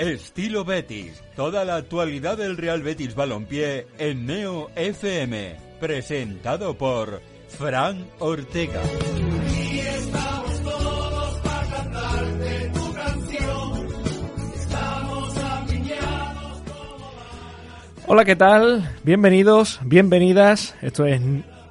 Estilo Betis. Toda la actualidad del Real Betis Balompié en Neo FM. Presentado por Fran Ortega. Hola, ¿qué tal? Bienvenidos, bienvenidas. Esto es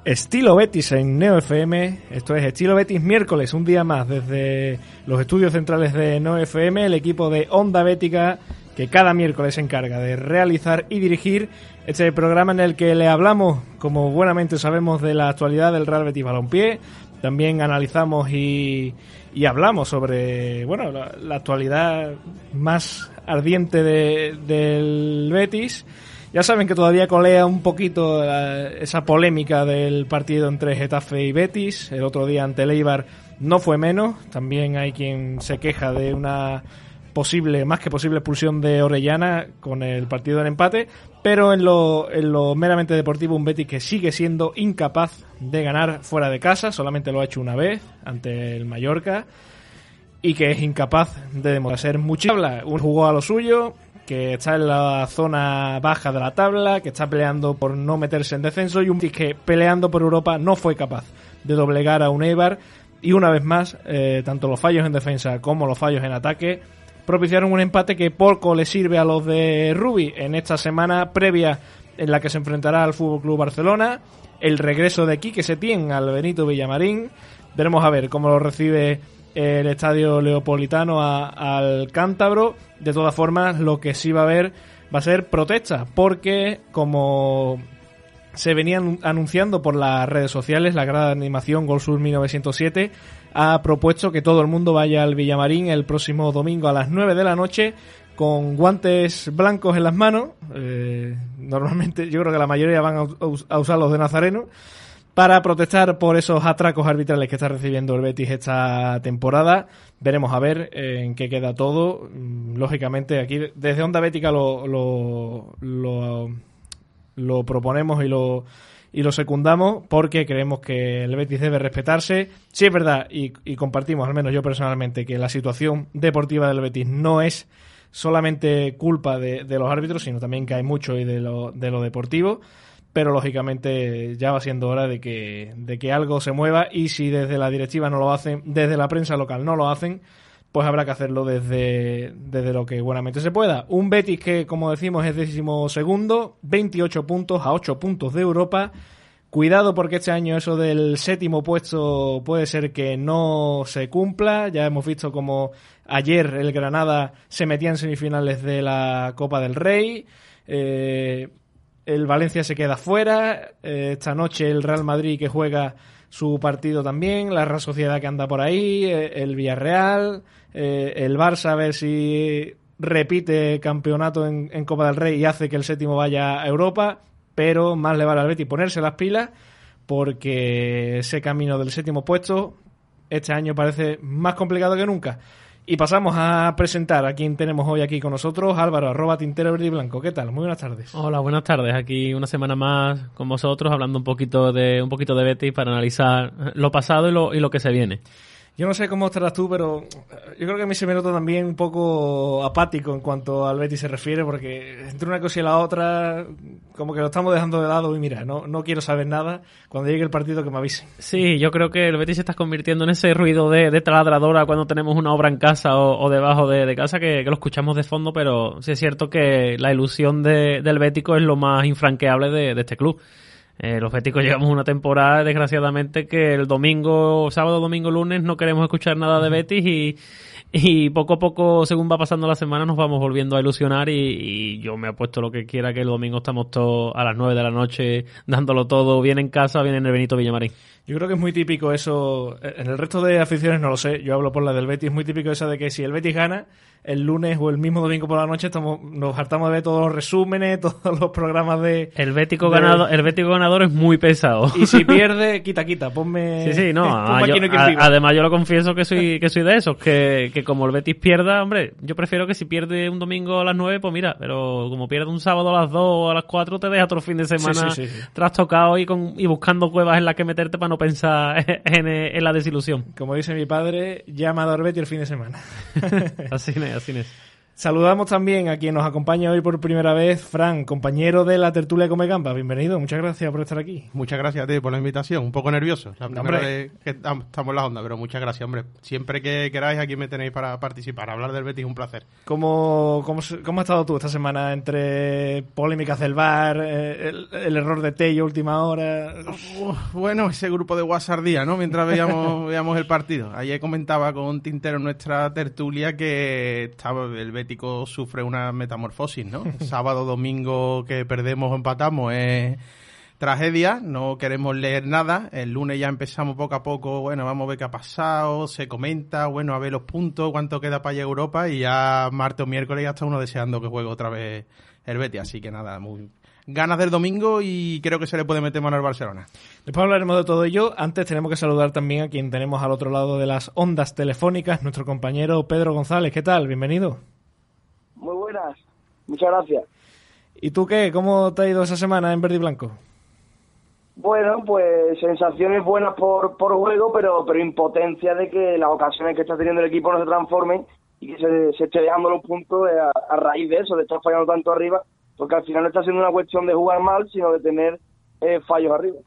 Estilo Betis en Neo FM. Esto es Estilo Betis miércoles, un día más desde los estudios centrales de Neo FM, el equipo de Onda Bética que cada miércoles se encarga de realizar y dirigir este programa en el que le hablamos, como buenamente sabemos, de la actualidad del Real Betis Balompié. También analizamos y, y hablamos sobre bueno la, la actualidad más ardiente de, del Betis. Ya saben que todavía colea un poquito eh, esa polémica del partido entre Getafe y Betis. El otro día ante Leibar no fue menos. También hay quien se queja de una posible, más que posible expulsión de Orellana con el partido en empate. Pero en lo, en lo meramente deportivo, un Betis que sigue siendo incapaz de ganar fuera de casa. Solamente lo ha hecho una vez ante el Mallorca. Y que es incapaz de demostrar mucho. Un jugó a lo suyo, que está en la zona baja de la tabla, que está peleando por no meterse en descenso y un que peleando por Europa no fue capaz de doblegar a un Eibar y una vez más, eh, tanto los fallos en defensa como los fallos en ataque propiciaron un empate que poco le sirve a los de Rubi en esta semana previa en la que se enfrentará al Fútbol Club Barcelona, el regreso de Quique Setién al Benito Villamarín. Veremos a ver cómo lo recibe el estadio Leopolitano a, al Cántabro. De todas formas, lo que sí va a haber va a ser protesta, porque como se venían anunciando por las redes sociales, la grada de animación Gol Sur 1907 ha propuesto que todo el mundo vaya al Villamarín el próximo domingo a las 9 de la noche con guantes blancos en las manos. Eh, normalmente yo creo que la mayoría van a, a usar los de Nazareno para protestar por esos atracos arbitrales que está recibiendo el Betis esta temporada. Veremos a ver eh, en qué queda todo. Mm, lógicamente, aquí desde Onda Bética lo, lo, lo, proponemos y lo, y lo secundamos porque creemos que el Betis debe respetarse. Sí es verdad, y, y, compartimos, al menos yo personalmente, que la situación deportiva del Betis no es solamente culpa de, de los árbitros, sino también hay mucho y de lo, de lo deportivo pero lógicamente ya va siendo hora de que, de que algo se mueva y si desde la directiva no lo hacen, desde la prensa local no lo hacen, pues habrá que hacerlo desde, desde lo que buenamente se pueda. Un Betis que, como decimos, es décimo segundo, 28 puntos a 8 puntos de Europa. Cuidado porque este año eso del séptimo puesto puede ser que no se cumpla. Ya hemos visto como ayer el Granada se metía en semifinales de la Copa del Rey. Eh, el Valencia se queda fuera, eh, esta noche el Real Madrid que juega su partido también, la Real Sociedad que anda por ahí, eh, el Villarreal, eh, el Barça a ver si repite campeonato en, en, Copa del Rey y hace que el séptimo vaya a Europa, pero más le vale al Betis ponerse las pilas porque ese camino del séptimo puesto este año parece más complicado que nunca. Y pasamos a presentar a quien tenemos hoy aquí con nosotros, Álvaro, arroba Tintero Verde y Blanco. ¿Qué tal? Muy buenas tardes. Hola, buenas tardes. Aquí una semana más con vosotros, hablando un poquito de un poquito de Betis para analizar lo pasado y lo, y lo que se viene. Yo no sé cómo estarás tú, pero yo creo que a mí se me nota también un poco apático en cuanto al Betis se refiere, porque entre una cosa y la otra, como que lo estamos dejando de lado y mira, no, no quiero saber nada. Cuando llegue el partido que me avisen. Sí, yo creo que el Betis se está convirtiendo en ese ruido de, de taladradora cuando tenemos una obra en casa o, debajo de, casa, que, lo escuchamos de fondo, pero sí es cierto que la ilusión de, del Bético es lo más infranqueable de este club. Eh, los béticos llevamos una temporada, desgraciadamente, que el domingo, sábado, domingo, lunes no queremos escuchar nada de Betis y, y poco a poco, según va pasando la semana, nos vamos volviendo a ilusionar y, y, yo me apuesto lo que quiera que el domingo estamos todos a las 9 de la noche dándolo todo, bien en casa, bien en el Benito Villamarín. Yo creo que es muy típico eso, en el resto de aficiones no lo sé, yo hablo por la del Betis, es muy típico eso de que si el Betis gana, el lunes o el mismo domingo por la noche estamos, nos hartamos de ver todos los resúmenes, todos los programas de... El Bético, de... ganador, el Bético ganador es muy pesado. Y si pierde, quita, quita, ponme... Sí, sí, no, ponme yo, a, además yo lo confieso que soy, que soy de esos, que, que como el Betis pierda, hombre, yo prefiero que si pierde un domingo a las 9, pues mira, pero como pierde un sábado a las 2 o a las 4, te deja otro fin de semana sí, sí, sí, trastocado y, con, y buscando cuevas en las que meterte para no pensar en, en, la desilusión. Como dice mi padre, llama a Betis el fin de semana. así es, es. Saludamos también a quien nos acompaña hoy por primera vez, Fran, compañero de la tertulia Come Gamba. Bienvenido, muchas gracias por estar aquí. Muchas gracias a ti por la invitación. Un poco nervioso, la primera vez que estamos en la onda, pero muchas gracias, hombre. Siempre que queráis, aquí me tenéis para participar. Hablar del Betis es un placer. ¿Cómo, cómo, cómo has estado tú esta semana entre polémicas del bar, eh, el, error de Tello última hora? bueno, ese grupo de guasardía, ¿no? Mientras veíamos, veíamos el partido. Ayer comentaba con Tintero en nuestra tertulia que estaba el Betis sufre una metamorfosis, ¿no? Sábado, domingo que perdemos o empatamos es tragedia, no queremos leer nada. El lunes ya empezamos poco a poco, bueno, vamos a ver qué ha pasado, se comenta, bueno, a ver los puntos, cuánto queda para llegar a Europa y ya martes o miércoles ya está uno deseando que juegue otra vez el Betis. Así que nada, muy ganas del domingo y creo que se le puede meter mano al Barcelona. Después hablaremos de todo ello. Antes tenemos que saludar también a quien tenemos al otro lado de las ondas telefónicas, nuestro compañero Pedro González. ¿Qué tal? Bienvenido. Buenas, muchas gracias. ¿Y tú qué? ¿Cómo te ha ido esa semana en verde y blanco? Bueno, pues sensaciones buenas por, por juego, pero, pero impotencia de que las ocasiones que está teniendo el equipo no se transformen y que se, se esté dejando los puntos a, raíz de eso, de estar fallando tanto arriba, porque al final no está siendo una cuestión de jugar mal, sino de tener eh, fallos arriba.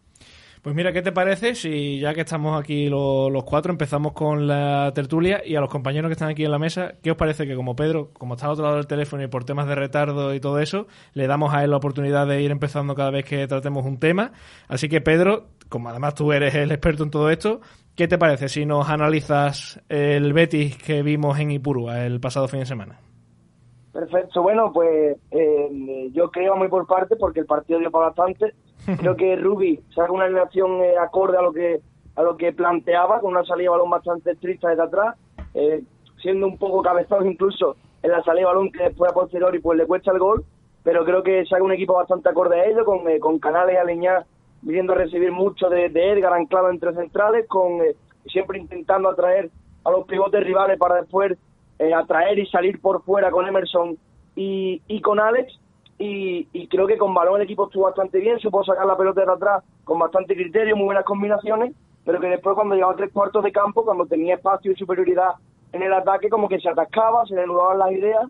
Pues mira, ¿qué te parece si ya que estamos aquí los, cuatro empezamos con la tertulia y a los compañeros que están aquí en la mesa, ¿qué os parece que como Pedro, como está al otro lado del teléfono y por temas de retardo y todo eso, le damos a él la oportunidad de ir empezando cada vez que tratemos un tema? Así que Pedro, como además tú eres el experto en todo esto, ¿qué te parece si nos analizas el Betis que vimos en Ipurua el pasado fin de semana? Perfecto, bueno, pues eh, yo creo muy por parte porque el partido dio para bastante Creo que Rubi saca una alineación eh, acorde a lo que a lo que planteaba, con una salida de balón bastante estricta desde atrás, eh, siendo un poco cabezón incluso en la salida de balón que después a posteriori pues le cuesta el gol, pero creo que saca un equipo bastante acorde a ello, con, eh, con Canales alineados viniendo a recibir mucho de, Edgar anclado entre centrales, con siempre intentando atraer a los pivotes rivales para después atraer y salir por fuera con Emerson y, y con Alex y, creo que con balón el equipo estuvo bastante bien, supo sacar la pelota de atrás con bastante criterio, muy buenas combinaciones, pero que después cuando llegaba a tres cuartos de campo, cuando tenía espacio y superioridad en el ataque, como que se atascaba, se le las ideas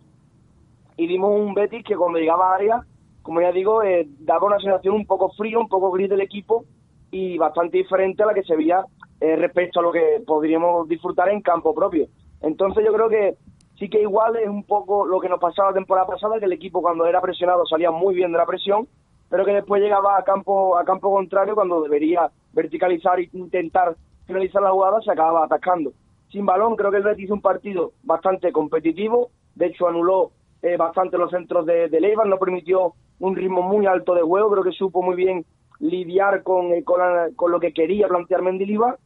y dimos un Betis que cuando llegaba a área, como ya digo, eh, daba una sensación un poco frío, un poco gris del equipo y bastante diferente a la que se veía eh, respecto a lo que podríamos disfrutar en campo propio. Entonces yo creo que sí que igual es un poco lo que nos pasaba la temporada pasada, que el equipo cuando era presionado salía muy bien de la presión, pero que después llegaba a campo a campo contrario cuando debería verticalizar e intentar finalizar la jugada, se acababa atacando. Sin balón, creo que el Betis hizo un partido bastante competitivo, de hecho anuló eh, bastante los centros de, de no permitió un ritmo muy alto de juego, creo que supo muy bien lidiar con, eh, con, lo que quería plantear Mendilibar,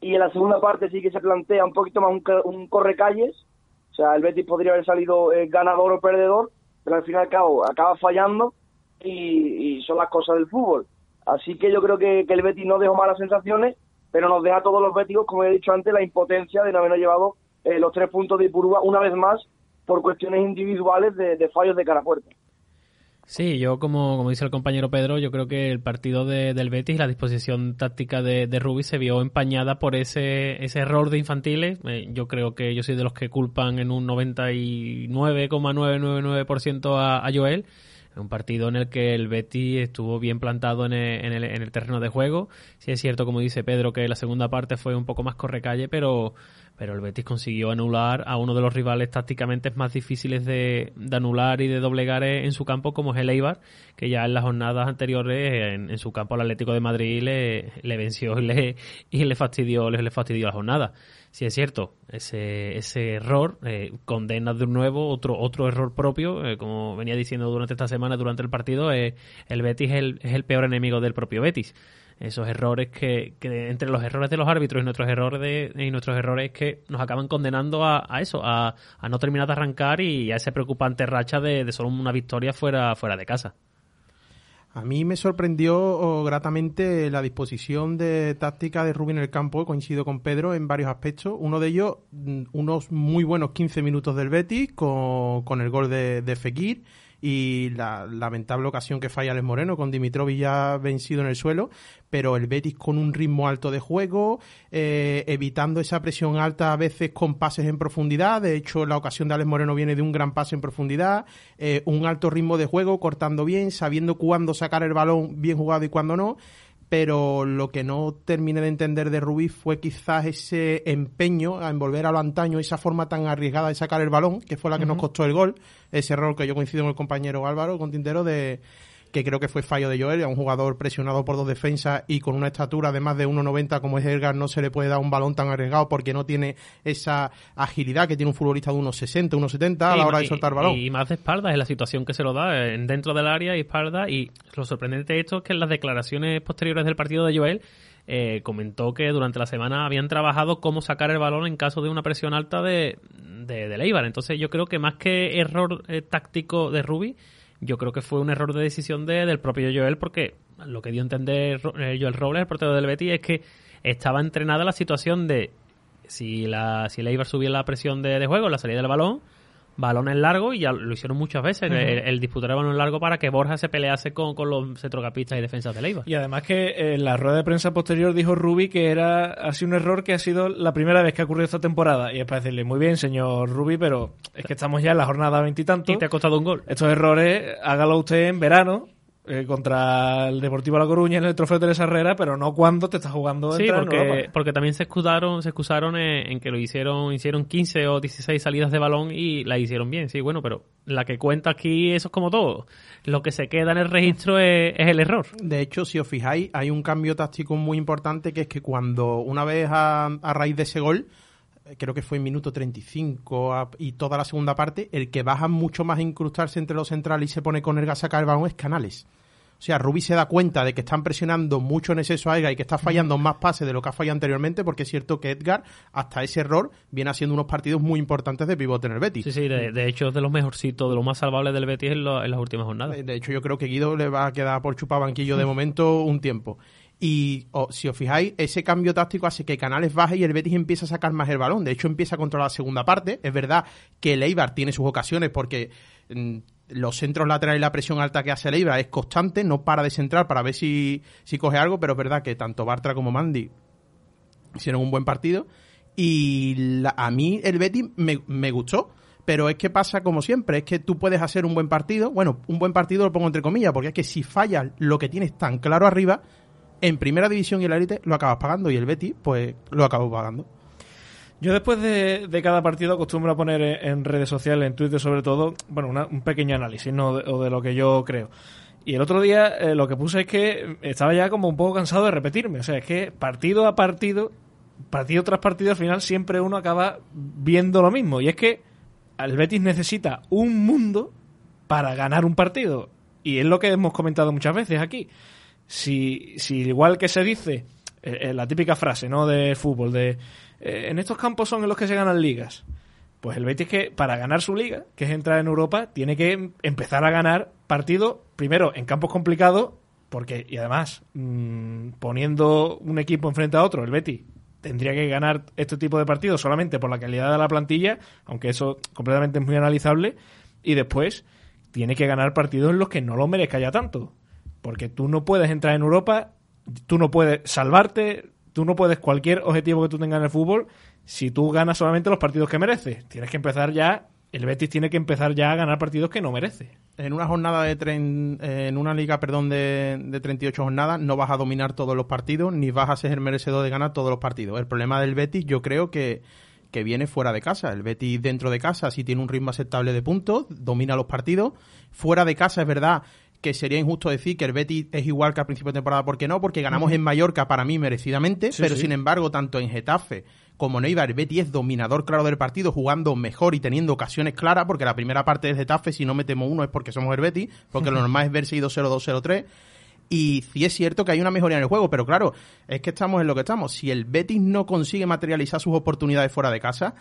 y en la segunda parte sí que se plantea un poquito más un, un correcalles, o sea, el Betis podría haber salido eh, ganador o perdedor, pero al fin y al cabo acaba fallando y, son las cosas del fútbol. Así que yo creo que, el Betis no dejó malas sensaciones, pero nos deja a todos los béticos, como he dicho antes, la impotencia de no haber llevado eh, los tres puntos de Ipurúa una vez más por cuestiones individuales de, fallos de cara fuerte. Sí, yo como, como dice el compañero Pedro, yo creo que el partido de, del Betis, la disposición táctica de, de Rubí se vio empañada por ese, ese error de infantiles. Eh, yo creo que yo soy de los que culpan en un 99,999% a, a Joel. Un partido en el que el Betis estuvo bien plantado en el, en, el, en el terreno de juego. Sí es cierto, como dice Pedro, que la segunda parte fue un poco más correcalle, pero pero el Betis consiguió anular a uno de los rivales tácticamente más difíciles de, anular y de doblegar en su campo, como es el Eibar, que ya en las jornadas anteriores en, su campo al Atlético de Madrid le, venció y le, y le fastidió le, le fastidió la jornada. Si es cierto, ese, ese error eh, condena de nuevo otro otro error propio, eh, como venía diciendo durante esta semana, durante el partido, eh, el Betis es el, es el peor enemigo del propio Betis. Esos errores que, que, entre los errores de los árbitros y nuestros errores de, y nuestros errores que nos acaban condenando a, a eso, a, a, no terminar de arrancar y a ese preocupante racha de, de, solo una victoria fuera, fuera de casa. A mí me sorprendió oh, gratamente la disposición de táctica de Rubén en el campo, coincido con Pedro en varios aspectos. Uno de ellos, mm, unos muy buenos 15 minutos del Betis con, el gol de, de Fekir y la lamentable ocasión que falla Alex Moreno con Dimitrovic ya vencido en el suelo, pero el Betis con un ritmo alto de juego, eh, evitando esa presión alta a veces con pases en profundidad, de hecho la ocasión de Alex Moreno viene de un gran pase en profundidad, eh, un alto ritmo de juego, cortando bien, sabiendo cuándo sacar el balón bien jugado y cuándo no, pero lo que no terminé de entender de Rubí fue quizás ese empeño a envolver a lo antaño, esa forma tan arriesgada de sacar el balón, que fue la que nos costó el gol, ese error que yo coincido con el compañero Álvaro, con Tintero, de que creo que fue fallo de Joel, a un jugador presionado por dos defensas y con una estatura de más de 1,90 como es Edgar, no se le puede dar un balón tan arriesgado porque no tiene esa agilidad que tiene un futbolista de 1,60, 1,70 a la hora de soltar balón. Y más de espaldas en la situación que se lo da dentro del área y espalda. Y lo sorprendente de esto es que en las declaraciones posteriores del partido de Joel eh, comentó que durante la semana habían trabajado cómo sacar el balón en caso de una presión alta de, de, Leibar. Entonces yo creo que más que error eh, táctico de Rubi, yo creo que fue un error de decisión de, del propio Joel porque lo que dio a entender eh, Joel Robles, el portero del Betis, es que estaba entrenada la situación de si la si Eibar subía la presión de, de juego, la salida del balón, balones largos y ya lo hicieron muchas veces, el, disputar el balón largo para que Borja se pelease con, los centrocampistas y defensas de Leiva. Y además que en la rueda de prensa posterior dijo Rubi que era así un error que ha sido la primera vez que ha ocurrido esta temporada. Y es para decirle, muy bien, señor Rubi, pero es que estamos ya en la jornada veintitantos. Y, y te ha costado un gol. Estos errores, hágalo usted en verano eh, contra el Deportivo La Coruña en el trofeo de Herrera, pero no cuando te estás jugando sí, porque, porque también se excusaron, se excusaron en, que lo hicieron, hicieron 15 o 16 salidas de balón y la hicieron bien, sí, bueno, pero la que cuenta aquí eso es como todo. Lo que se queda en el registro es, el error. De hecho, si os fijáis, hay un cambio táctico muy importante que es que cuando una vez a, a raíz de ese gol, creo que fue en minuto 35 y toda la segunda parte, el que baja mucho más a incrustarse entre los centrales y se pone con el a sacar el balón es Canales. O sea, Rubi se da cuenta de que están presionando mucho en exceso a Edgar y que está fallando más pases de lo que ha fallado anteriormente, porque es cierto que Edgar, hasta ese error, viene haciendo unos partidos muy importantes de pivote en el Betis. Sí, sí, de, hecho es de los mejorcitos, de los más salvables del Betis en, las últimas jornadas. De, hecho, yo creo que Guido le va a quedar por chupar banquillo de momento un tiempo. Y si os fijáis, ese cambio táctico hace que Canales baje y el Betis empieza a sacar más el balón. De hecho, empieza a controlar la segunda parte. Es verdad que el Eibar tiene sus ocasiones porque mm, los centros laterales y la presión alta que hace Leiva es constante, no para de centrar para ver si, si coge algo, pero es verdad que tanto Bartra como Mandy hicieron un buen partido. Y a mí el Betis me, me, gustó, pero es que pasa como siempre, es que tú puedes hacer un buen partido, bueno, un buen partido lo pongo entre comillas, porque es que si fallas lo que tienes tan claro arriba, en primera división y en la élite lo acabas pagando y el Betis pues lo acabó pagando. Yo después de, cada partido acostumbro a poner en redes sociales, en Twitter sobre todo, bueno, un pequeño análisis ¿no? o de lo que yo creo. Y el otro día eh, lo que puse es que estaba ya como un poco cansado de repetirme. O sea, es que partido a partido, partido tras partido, al final siempre uno acaba viendo lo mismo. Y es que el Betis necesita un mundo para ganar un partido. Y es lo que hemos comentado muchas veces aquí. Si, si igual que se dice, eh, eh, la típica frase, ¿no? De fútbol, de eh, en estos campos son en los que se ganan ligas. Pues el Betis que para ganar su liga, que es entrar en Europa, tiene que empezar a ganar partidos, primero en campos complicados, porque, y además, mm, poniendo un equipo enfrente a otro, el Betis tendría que ganar este tipo de partidos solamente por la calidad de la plantilla, aunque eso completamente es muy analizable, y después tiene que ganar partidos en los que no lo merezca ya tanto. Porque tú no puedes entrar en Europa, tú no puedes salvarte, tú no puedes cualquier objetivo que tú tengas en el fútbol si tú ganas solamente los partidos que mereces. Tienes que empezar ya, el Betis tiene que empezar ya a ganar partidos que no merece. En una jornada de tren, en una liga, perdón, de, de 38 jornadas no vas a dominar todos los partidos ni vas a ser el merecedor de ganar todos los partidos. El problema del Betis yo creo que que viene fuera de casa. El Betis dentro de casa sí tiene un ritmo aceptable de puntos, domina los partidos. Fuera de casa es verdad que sería injusto decir que el Betis es igual que al principio de temporada. ¿Por qué no? Porque ganamos en Mallorca para mí merecidamente, pero sin embargo, tanto en Getafe como en Eibar, el Betis es dominador claro del partido, jugando mejor y teniendo ocasiones claras, porque la primera parte de Getafe, si no metemos uno, es porque somos el Betis, porque lo normal es verse 2-0, 2-0, 3 y sí es cierto que hay una mejoría en el juego, pero claro, es que estamos en lo que estamos. Si el Betis no consigue materializar sus oportunidades fuera de casa,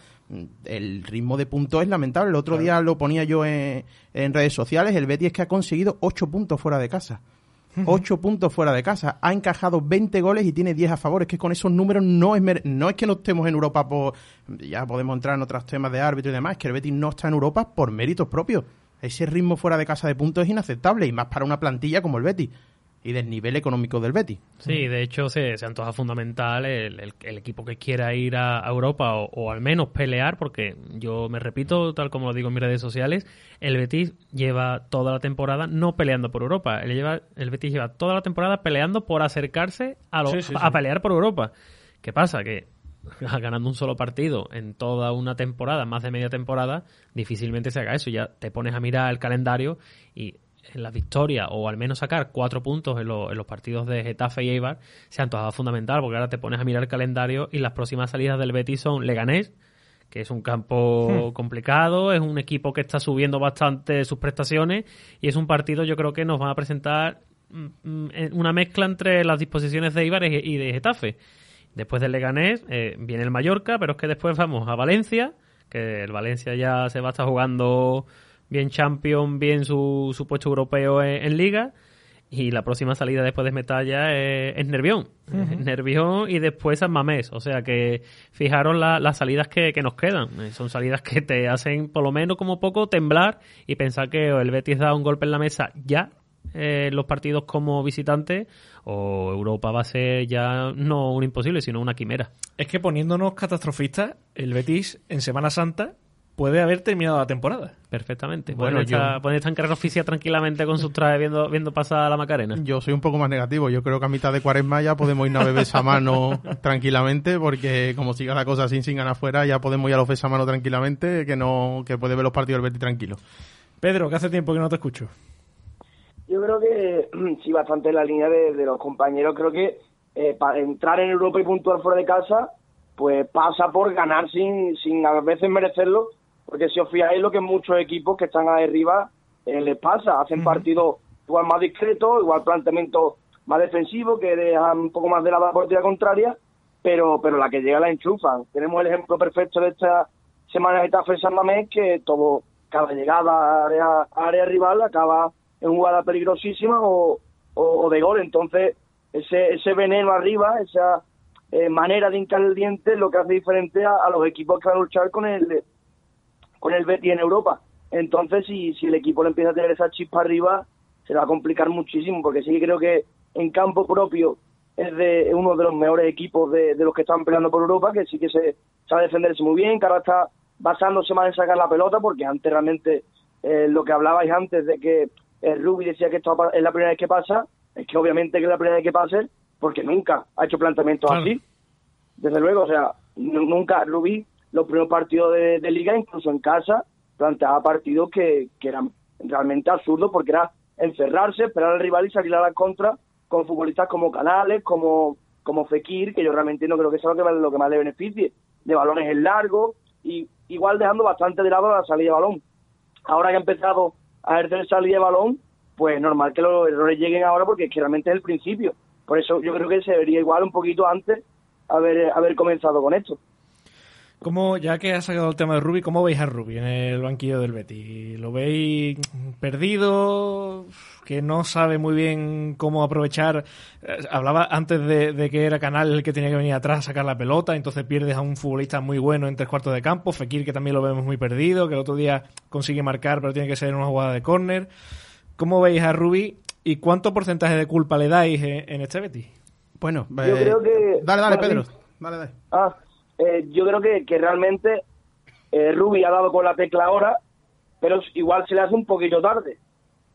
el ritmo de puntos es lamentable. El otro día lo ponía yo en, redes sociales, el Betis es que ha conseguido 8 puntos fuera de casa. 8 puntos fuera de casa. Ha encajado 20 goles y tiene 10 a favor. Es que con esos números no es, no es que no estemos en Europa por... Ya podemos entrar en otros temas de árbitro y demás. Es que el Betis no está en Europa por méritos propios. ese ritmo fuera de casa de puntos es inaceptable y más para una plantilla como el Betis y del nivel económico del Betis. Sí, de hecho se, se antoja fundamental el, el, equipo que quiera ir a, Europa o, al menos pelear, porque yo me repito, tal como lo digo en mis redes sociales, el Betis lleva toda la temporada no peleando por Europa, el, lleva, el Betis lleva toda la temporada peleando por acercarse a, a pelear por Europa. ¿Qué pasa? Que ganando un solo partido en toda una temporada, más de media temporada, difícilmente se haga eso. Ya te pones a mirar el calendario y en la victoria o al menos sacar cuatro puntos en, los partidos de Getafe y Eibar se ha antojado fundamental porque ahora te pones a mirar el calendario y las próximas salidas del Betis son Leganés, que es un campo hmm. complicado, es un equipo que está subiendo bastante sus prestaciones y es un partido yo creo que nos va a presentar mm, mm, una mezcla entre las disposiciones de Eibar y de Getafe. Después del Leganés eh, viene el Mallorca, pero es que después vamos a Valencia, que el Valencia ya se va a estar jugando bien Champions, bien su, su puesto europeo en, Liga. Y la próxima salida después de Metalla es, Nervión. Nervión y después San Mamés. O sea que fijaros las salidas que, que, nos quedan. Eh, son salidas que te hacen por lo menos como poco temblar y pensar que el Betis da un golpe en la mesa ya eh, los partidos como visitante o Europa va a ser ya no un imposible, sino una quimera. Es que poniéndonos catastrofistas, el Betis en Semana Santa puede haber terminado la temporada. Perfectamente. Bueno, pueden, estar, yo... estar en carrera oficial tranquilamente con sus trajes viendo, viendo pasada la Macarena. Yo soy un poco más negativo. Yo creo que a mitad de cuaresma ya podemos ir a beber esa mano tranquilamente, porque como siga la cosa sin sin ganar afuera, ya podemos ir a los mano tranquilamente, que no que puede ver los partidos del Betis tranquilo. Pedro, que hace tiempo que no te escucho. Yo creo que sí, bastante en la línea de, los compañeros. Creo que eh, para entrar en Europa y puntuar fuera de casa, pues pasa por ganar sin, sin a veces merecerlo, porque si os fijáis lo que muchos equipos que están ahí arriba eh, les pasa, hacen partidos igual más discretos, igual planteamiento más defensivo, que dejan un poco más de la portería contraria, pero pero la que llega la enchufan. Tenemos el ejemplo perfecto de esta semana de Getafe San Mamés, que todo, cada llegada a área, área rival acaba en jugada peligrosísima o, o, de gol. Entonces, ese, ese veneno arriba, esa eh, manera de hincar el diente es lo que hace diferente a, los equipos que van a luchar con el, con el Betis en Europa. Entonces, si, si el equipo le empieza a tener esa chispa arriba, se va a complicar muchísimo, porque sí que creo que en campo propio es de uno de los mejores equipos de, de, los que están peleando por Europa, que sí que se sabe defenderse muy bien, que ahora está basándose más en sacar la pelota, porque antes realmente eh, lo que hablabais antes de que el Rubi decía que esto es la primera vez que pasa, es que obviamente que es la primera vez que pase, porque nunca ha hecho planteamientos así. Desde luego, o sea, nunca Rubi, los primeros partidos de, liga, incluso en casa, planteaba partidos que, eran realmente absurdos porque era encerrarse, esperar al rival y salir a la contra con futbolistas como Canales, como, como Fekir, que yo realmente no creo que sea lo que, que más le beneficie, de balones en largo, y igual dejando bastante de lado la salida de balón. Ahora que ha empezado a ejercer salida de balón, pues normal que los errores lleguen ahora porque que realmente es el principio. Por eso yo creo que se debería igual un poquito antes haber, haber comenzado con esto. ¿Cómo, ya que has sacado el tema de Rubi, ¿cómo veis a Rubi en el banquillo del Betis? ¿Lo veis perdido? ¿Que no sabe muy bien cómo aprovechar? Eh, hablaba antes de, que era Canal el que tenía que venir atrás a sacar la pelota, entonces pierdes a un futbolista muy bueno en tres cuartos de campo. Fekir, que también lo vemos muy perdido, que el otro día consigue marcar, pero tiene que ser en una jugada de córner. ¿Cómo veis a Rubi y cuánto porcentaje de culpa le dais en, este Betis? Bueno, yo creo que... Dale, dale, Pedro. Dale, dale. Ah, eh, yo creo que, que realmente eh, Rubi ha dado con la tecla ahora, pero igual se le hace un poquito tarde,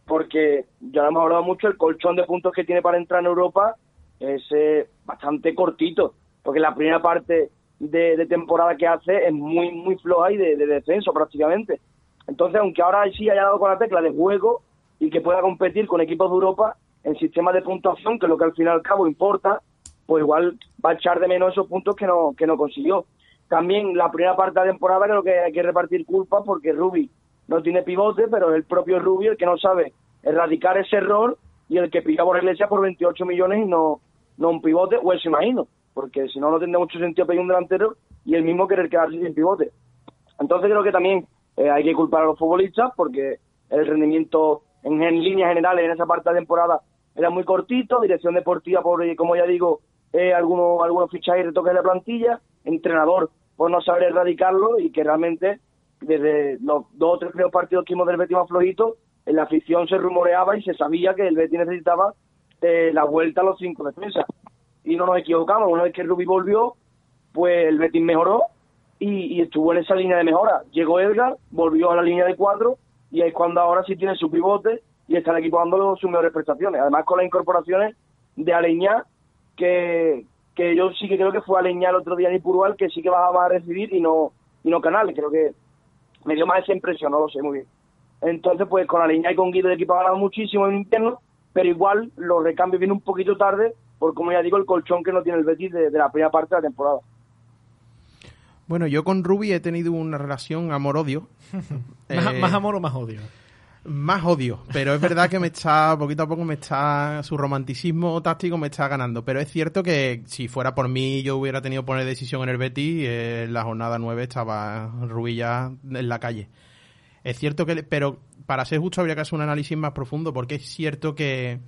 porque ya hemos hablado mucho, el colchón de puntos que tiene para entrar en Europa es eh, bastante cortito, porque la primera parte de, temporada que hace es muy, muy floja y de, descenso prácticamente. Entonces, aunque ahora sí haya dado con la tecla de juego y que pueda competir con equipos de Europa en sistemas de puntuación, que es lo que al fin y al cabo importa, pues igual va a echar de menos esos puntos que no, que no consiguió. También la primera parte de la temporada creo que hay que repartir culpa porque Rubi no tiene pivote, pero es el propio Rubi el que no sabe erradicar ese error y el que pica por Iglesia por 28 millones y no, no un pivote, o eso imagino, porque si no, no tendría mucho sentido pedir un delantero y el mismo querer quedarse sin pivote. Entonces creo que también eh, hay que culpar a los futbolistas porque el rendimiento en, en líneas generales en esa parte de la temporada era muy cortito, dirección deportiva, por como ya digo, eh, algunos, algunos fichajes y retoques de la plantilla, entrenador por no saber erradicarlo y que realmente desde los dos o tres primeros partidos que hicimos del Betis más flojito, en la afición se rumoreaba y se sabía que el Betis necesitaba eh, la vuelta a los cinco defensas. Y no nos equivocamos, una vez que Rubí volvió, pues el Betis mejoró y, y estuvo en esa línea de mejora. Llegó Edgar, volvió a la línea de cuatro y es cuando ahora sí tiene su pivote y está el equipo dando sus mejores prestaciones. Además con las incorporaciones de Aleñá, que, que yo sí que creo que fue Aleñá el otro día en Ipurual, que sí que bajaba a recibir y no, y no Canales. Creo que me dio más esa impresión, no lo sé muy bien. Entonces, pues con Aleñá y con Guido el equipo ha ganado muchísimo en invierno, pero igual los recambios vienen un poquito tarde, por como ya digo, el colchón que no tiene el Betis de, de la primera parte de la temporada. Bueno, yo con Ruby he tenido una relación amor-odio. ¿Más, Eh, más amor o más odio? Más odio, pero es verdad que me está, poquito a poco me está, su romanticismo táctico me está ganando. Pero es cierto que si fuera por mí, yo hubiera tenido que poner decisión en el Betis, eh, en la jornada 9 estaba Rubí ya en la calle. Es cierto que, pero para ser justo habría que hacer un análisis más profundo, porque es cierto que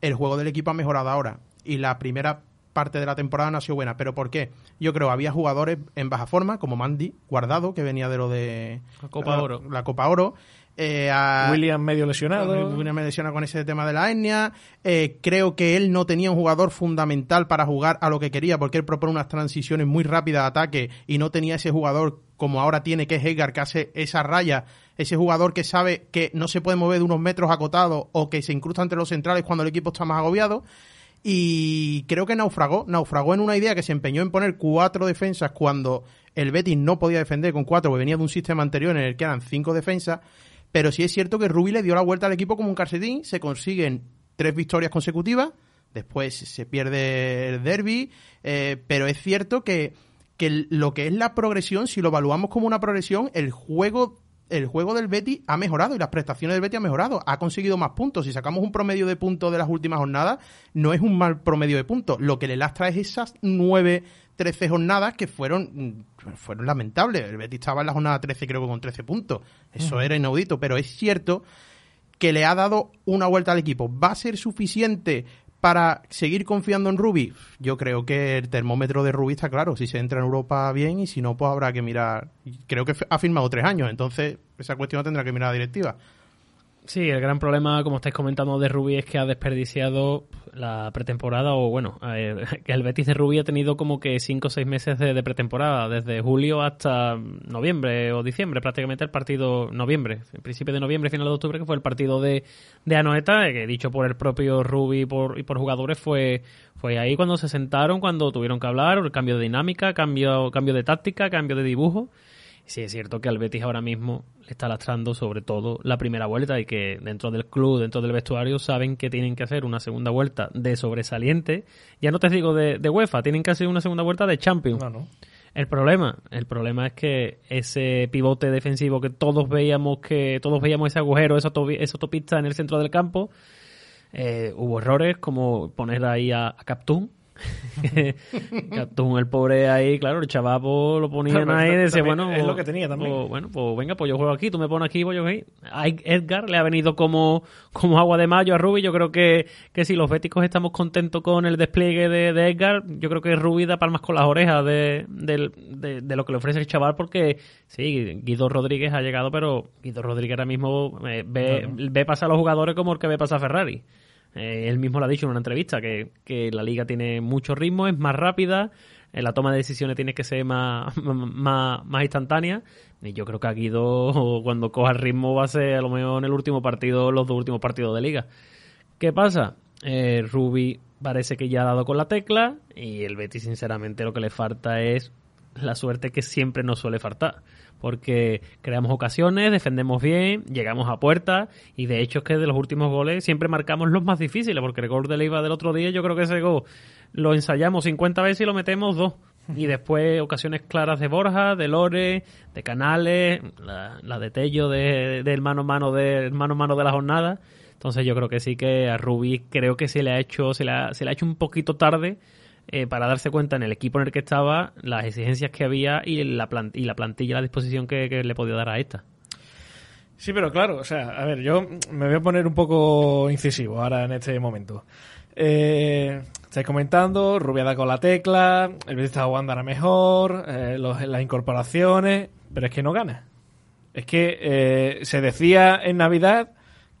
el juego del equipo ha mejorado ahora y la primera parte de la temporada no ha sido buena. ¿Pero por qué? Yo creo había jugadores en baja forma, como Mandy, Guardado, que venía de lo de La Copa Oro. La Copa Oro. Eh, a- William medio lesionado. William me lesiona con ese tema de la etnia. Eh, creo que él no tenía un jugador fundamental para jugar a lo que quería, porque él propone unas transiciones muy rápidas de ataque y no tenía ese jugador como ahora tiene, que es Edgar, que hace esa raya. Ese jugador que sabe que no se puede mover de unos metros acotados o que se incrusta entre los centrales cuando el equipo está más agobiado. Y creo que naufragó, naufragó en una idea que se empeñó en poner cuatro defensas cuando el Betis no podía defender con cuatro, porque venía de un sistema anterior en el que eran cinco defensas. Pero sí es cierto que Rubí le dio la vuelta al equipo como un calcetín, se consiguen tres victorias consecutivas, después se pierde el derby, eh, pero es cierto que, que lo que es la progresión, si lo evaluamos como una progresión, el juego el juego del Betis ha mejorado y las prestaciones del Betis han mejorado. Ha conseguido más puntos. Si sacamos un promedio de puntos de las últimas jornadas, no es un mal promedio de puntos. Lo que le lastra es esas nueve, trece jornadas que fueron, mm, fueron lamentables. El Betis estaba en la jornada 13 creo que con 13 puntos. Eso era inaudito, pero es cierto que le ha dado una vuelta al equipo. ¿Va a ser suficiente para seguir confiando en Ruby? Yo creo que el termómetro de Ruby está claro. Si se entra en Europa bien y si no, pues habrá que mirar. Creo que ha firmado tres años, entonces esa cuestión tendrá que mirar la directiva. Sí, el gran problema, como estáis comentando, de Rubí es que ha desperdiciado la pretemporada, o bueno, que el Betis de Rubí ha tenido como que 5 o 6 meses de, pretemporada, desde julio hasta noviembre o diciembre, prácticamente el partido noviembre, el principio de noviembre, final de octubre, que fue el partido de, de Anoeta, que dicho por el propio Rubí por, y por jugadores, fue, fue ahí cuando se sentaron, cuando tuvieron que hablar, el cambio de dinámica, cambio, cambio de táctica, cambio de dibujo. Sí, es cierto que al Betis ahora mismo le está lastrando sobre todo la primera vuelta y que dentro del club, dentro del vestuario, saben que tienen que hacer una segunda vuelta de sobresaliente. Ya no te digo de, de UEFA, tienen que hacer una segunda vuelta de Champions. No, no. El problema, el problema es que ese pivote defensivo que todos veíamos que todos veíamos ese agujero, esa, esa autopista en el centro del campo, eh, hubo errores como poner ahí a, a Captún. Captún, el pobre ahí, claro, el chaval pues, lo ponían Pero ahí y decía, bueno, es lo que tenía también. pues, bueno, pues venga, pues yo juego aquí, tú me pones aquí, pues yo. A Edgar le ha venido como, como agua de mayo a Rubi. Yo creo que, que si los béticos estamos contentos con el despliegue de, de Edgar, yo creo que Rubi da palmas con las orejas de- de lo que le ofrece el chaval, porque sí, Guido Rodríguez ha llegado, pero Guido Rodríguez ahora mismo eh, ve, ve pasar a los jugadores como el que ve pasar a Ferrari. Eh, él mismo lo ha dicho en una entrevista, que, que la liga tiene mucho ritmo, es más rápida, eh, la toma de decisiones tiene que ser más, más, más instantánea. Y yo creo que a Guido, cuando coja el ritmo, va a ser a lo mejor en el último partido, los dos últimos partidos de liga. ¿Qué pasa? Eh, Ruby parece que ya ha dado con la tecla y el Betis, sinceramente, lo que le falta es la suerte que siempre nos suele faltar. Porque creamos ocasiones, defendemos bien, llegamos a puerta y de hecho es que de los últimos goles siempre marcamos los más difíciles. Porque el gol de Leiva del otro día, yo creo que ese gol lo ensayamos 50 veces y lo metemos dos. Y después ocasiones claras de Borja, de Lore, de Canales, la, la de Tello de- del mano a mano de mano de la jornada. Entonces yo creo que sí que a Rubí creo que se le ha hecho, se le ha, se le ha hecho un poquito tarde eh, para darse cuenta en el equipo en el que estaba, las exigencias que había y la, plan- y la plantilla, la disposición que, le podía dar a esta. Sí, pero claro, o sea, a ver, yo me voy a poner un poco incisivo ahora en este momento. Eh, estáis comentando, Rubiada con la tecla, el Betis jugando ahora mejor, eh, las incorporaciones, pero es que no gana. Es que eh, se decía en Navidad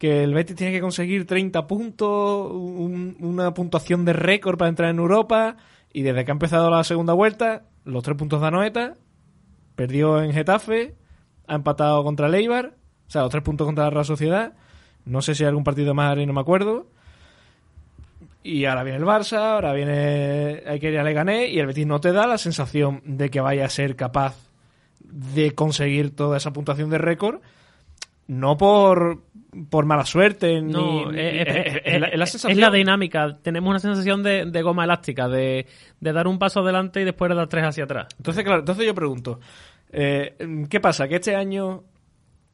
que el Betis tiene que conseguir 30 puntos, un- una puntuación de récord para entrar en Europa, y desde que ha empezado la segunda vuelta, los tres puntos de Anoeta, perdió en Getafe, ha empatado contra el Eibar, o sea, los tres puntos contra la Real Sociedad, no sé si hay algún partido más y no me acuerdo, y ahora viene el Barça, ahora viene hay que ir a Leganés y el Betis no te da la sensación de que vaya a ser capaz de conseguir toda esa puntuación de récord, no por, por mala suerte, ni, No, ni- es, es- es- es la, es la es la dinámica. Tenemos una sensación de, de goma elástica, de, de dar un paso adelante y después de dar tres hacia atrás. Entonces, claro, entonces yo pregunto, eh, ¿qué pasa? ¿Que este año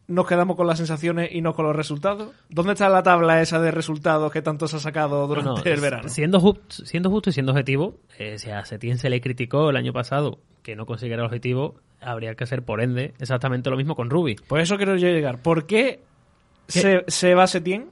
nos quedamos con las sensaciones y no con los resultados? ¿Dónde está la tabla esa de resultados que tanto se ha sacado durante el verano? Siendo, siendo justo y siendo objetivo, eh, si a Setién se le criticó el año pasado que no consiguiera el objetivo, habría que hacer, por ende, exactamente lo mismo con Ruby. Por eso quiero yo llegar. ¿Por qué se, se va Setién?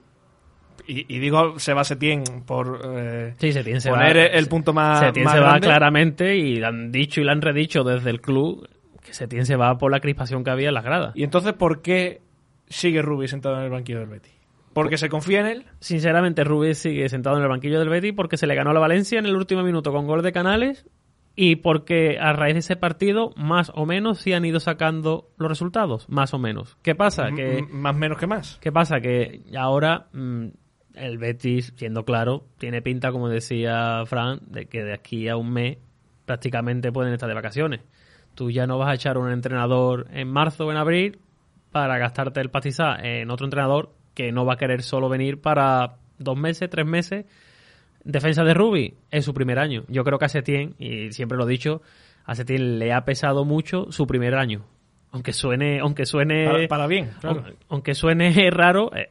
Y, y digo se va Setién por eh, Sí, Setién se poner va. el punto más, Setién más se va claramente y han dicho y le han redicho desde el club que Setién se va por la crispación que había en las gradas. Y entonces, ¿por qué sigue Rubí sentado en el banquillo del Betis? ¿Porque se confía en él? Sinceramente, Rubí sigue sentado en el banquillo del Betis porque se le ganó a la Valencia en el último minuto con gol de Canales y porque a raíz de ese partido, más o menos, sí han ido sacando los resultados, más o menos. ¿Qué pasa? Que, más menos que más. ¿Qué pasa? Que ahora mm, el Betis, siendo claro, tiene pinta, como decía Fran, de que de aquí a un mes prácticamente pueden estar de vacaciones. Tú ya no vas a echar un entrenador en marzo o en abril para gastarte el pastizal en otro entrenador que no va a querer solo venir para dos meses, tres meses. Defensa de Rubi es su primer año. Yo creo que a Setién, y siempre lo he dicho, a Setién le ha pesado mucho su primer año. Aunque suene, aunque suene Para, para bien, claro. aunque- Aunque suene raro, eh,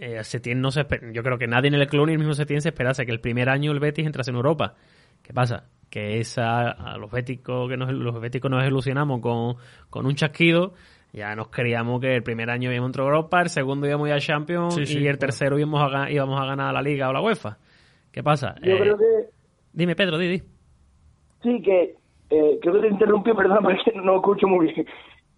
eh, Setién no se yo creo que nadie en el club ni el mismo Setién se esperase que el primer año el Betis entrase en Europa. ¿Qué pasa? Que esa, a los béticos que nos, los béticos nos ilusionamos con, con un chasquido, ya nos creíamos que el primer año íbamos a entrar Europa, el segundo íbamos a Champions Sí, sí, y el tercero íbamos a, íbamos a ganar la Liga o la UEFA. ¿Qué pasa? Yo Eh, creo que Dime, Pedro, Didi. Sí, que eh, creo que te interrumpí, perdón, pero es que no escucho muy bien.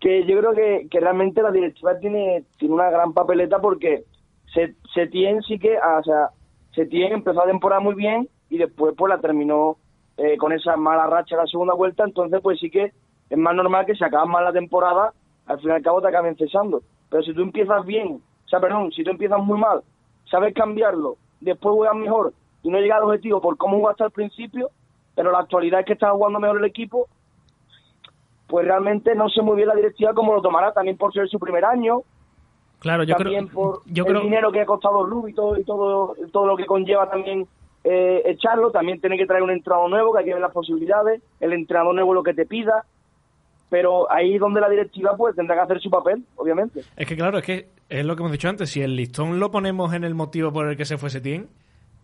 Que yo creo que, que realmente la directiva tiene, tiene una gran papeleta porque se, Setién sí que, ah, o sea, Setién empezó la temporada muy bien y después pues la terminó eh, con esa mala racha en la segunda vuelta, entonces pues sí que es más normal que si acabas mal la temporada, al fin y al cabo te acaben cesando. Pero si tú empiezas bien, o sea, perdón, si tú empiezas muy mal, sabes cambiarlo, después juegas mejor y no llegas al objetivo por cómo jugaste al principio, pero la actualidad es que está jugando mejor el equipo, pues realmente no sé muy bien la directiva cómo lo tomará, también por ser su primer año, Claro, yo también creo, por yo el creo, dinero que ha costado Rubio y todo, y todo, todo lo que conlleva también eh, echarlo, también tiene que traer un entrenador nuevo, que hay que ver las posibilidades, el entrenador nuevo lo que te pida, pero ahí donde la directiva pues tendrá que hacer su papel, obviamente. Es que claro, es que es lo que hemos dicho antes. Si el listón lo ponemos en el motivo por el que se fue Setién,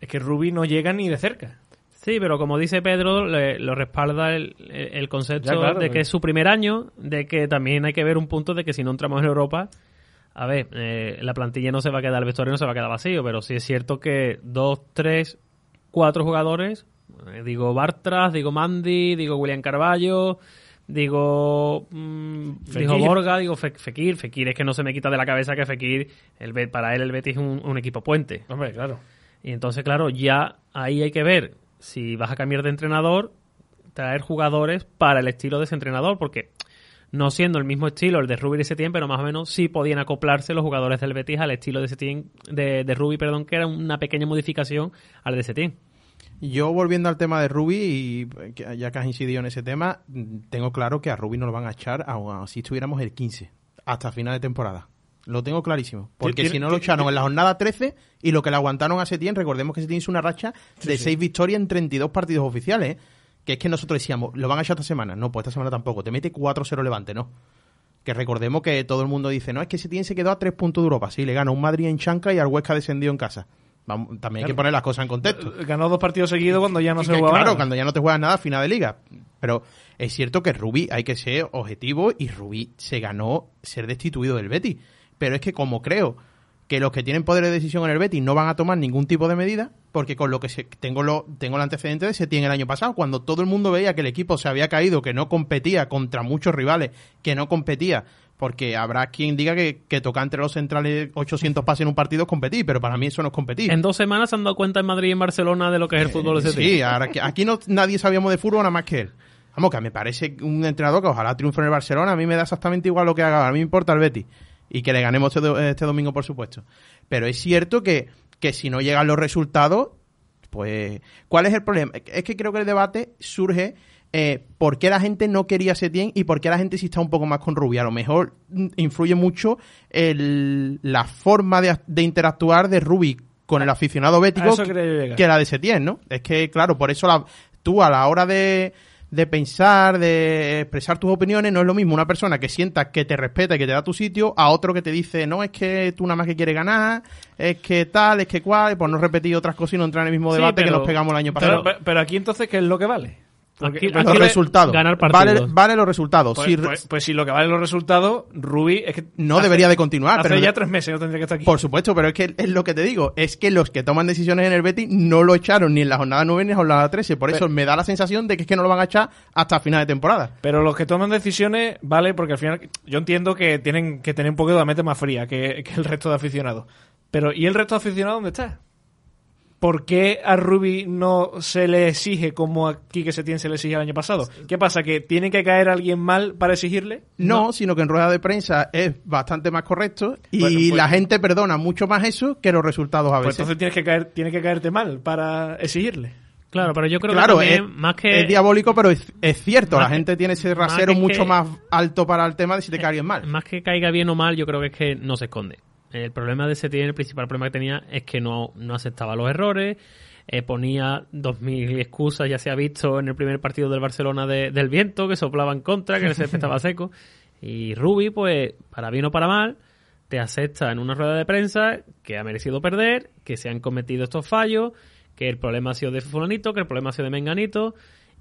es que Ruby no llega ni de cerca. Sí, pero como dice Pedro, le- lo respalda el, el concepto Ya, claro. de que es su primer año, de que también hay que ver un punto de que si no entramos en Europa, a ver, eh, la plantilla no se va a quedar, el vestuario no se va a quedar vacío, pero sí es cierto que dos, tres, cuatro jugadores, eh, digo Bartras, digo Mandy, digo William Carballo, digo mm, digo Borga, digo Fe- Fekir, Fekir es que no se me quita de la cabeza que Fekir, el, para él el Betis es un- un equipo puente. Hombre, claro. Y entonces, claro, ya ahí hay que ver si vas a cambiar de entrenador, traer jugadores para el estilo de ese entrenador, porque no siendo el mismo estilo el de Rubi y Setién, pero más o menos sí podían acoplarse los jugadores del Betis al estilo de Setién, de, de Rubi, perdón, que era una pequeña modificación al de Setién. Yo volviendo al tema de Ruby, y ya que has incidido en ese tema, tengo claro que a Ruby no lo van a echar aun si estuviéramos el 15, hasta final de temporada. Lo tengo clarísimo. Porque si no lo echaron en la jornada 13 y lo que le aguantaron a Setién, recordemos que Setién hizo una racha de 6 victorias en 32 partidos oficiales. ¿eh? Que es que nosotros decíamos, lo van a echar esta semana. No, pues esta semana tampoco. Te mete 4-0 levante, ¿no? Que recordemos que todo el mundo dice, no, es que Setién se quedó a 3 puntos de Europa. Sí, le ganó un Madrid en Chanca y al Huesca descendió en casa. Vamos, también hay que poner las cosas en contexto. Ganó dos partidos seguidos cuando ya no se jugaba claro, nada. cuando ya no te juegas nada a final de liga. Pero es cierto que Rubí hay que ser objetivo y Rubí se ganó ser destituido del Betis. Pero es que como creo que los que tienen poder de decisión en el Betis no van a tomar ningún tipo de medida, porque con lo que se, tengo lo tengo el antecedente de Setién el año pasado, cuando todo el mundo veía que el equipo se había caído, que no competía contra muchos rivales, que no competía Porque habrá quien diga que, que tocar entre los centrales 800 pases en un partido es competir, pero para mí eso no es competir. En dos semanas se han dado cuenta en Madrid y en Barcelona de lo que es el fútbol de Sí, ahora que aquí no, nadie sabíamos de fútbol nada más que él. Vamos, que me parece un entrenador que ojalá triunfe en el Barcelona. A mí me da exactamente igual lo que haga. A mí me importa el Betis. Y que le ganemos este, este domingo, por supuesto. Pero es cierto que, que si no llegan los resultados, pues... ¿Cuál es el problema? Es que creo que el debate surge eh, por qué la gente no quería a Setién y por qué la gente sí está un poco más con Rubio. A lo mejor mm, influye mucho el- la forma de, de interactuar de Rubi con el aficionado bético llegar. que la de Setién, ¿no? Es que, claro, por eso la, tú a la hora de, de pensar, de expresar tus opiniones, no es lo mismo una persona que sienta que te respeta y que te da tu sitio a otro que te dice, no, es que tú nada más que quieres ganar, es que tal, es que cual, y por no repetir otras cosas y no entrar en el mismo Sí, debate que nos pegamos el año pasado. pero- pero aquí entonces, ¿qué es lo que vale? Porque- Aquí- porque- los resultados. ganar vale, vale los resultados. pues, Si- pues- pues si lo que vale los resultados, Rubí es que no hace- debería de continuar. Hace pero ya tres meses no tendría que estar aquí. Por supuesto, pero es que es lo que te digo, es que los que toman decisiones en el Betis no lo echaron ni en la jornada 9 ni en la jornada 13, por eso Pero- me da la sensación de que es que no lo van a echar hasta final de temporada. Pero los que toman decisiones, vale, porque al final yo entiendo que tienen que tener un poquito la mente más fría que, que el resto de aficionados. Pero ¿y el resto de aficionados dónde está? ¿Por qué a Ruby no se le exige como aquí que se tiene se le exige el año pasado? ¿Qué pasa? ¿Que tiene que caer alguien mal para exigirle? No, sino que en rueda de prensa es bastante más correcto y Bueno, pues- la gente perdona mucho más eso que los resultados a Pues veces. entonces tienes que caer, tiene que caerte mal para exigirle. Claro, pero yo creo claro, que es, más que... es diabólico, pero es, es cierto. La que- gente tiene ese rasero mucho que- más alto para el tema de si te cae alguien mal. Más que caiga bien o mal, yo creo que es que no se esconde. El problema de Setién, el principal problema que tenía es que no, no aceptaba los errores, eh, ponía dos mil excusas, ya se ha visto en el primer partido del Barcelona de- del viento, que soplaba en contra, que el césped estaba seco. Y Rubi, pues, para bien o para mal, te acepta en una rueda de prensa que ha merecido perder, que se han cometido estos fallos, que el problema ha sido de fulanito, que el problema ha sido de menganito.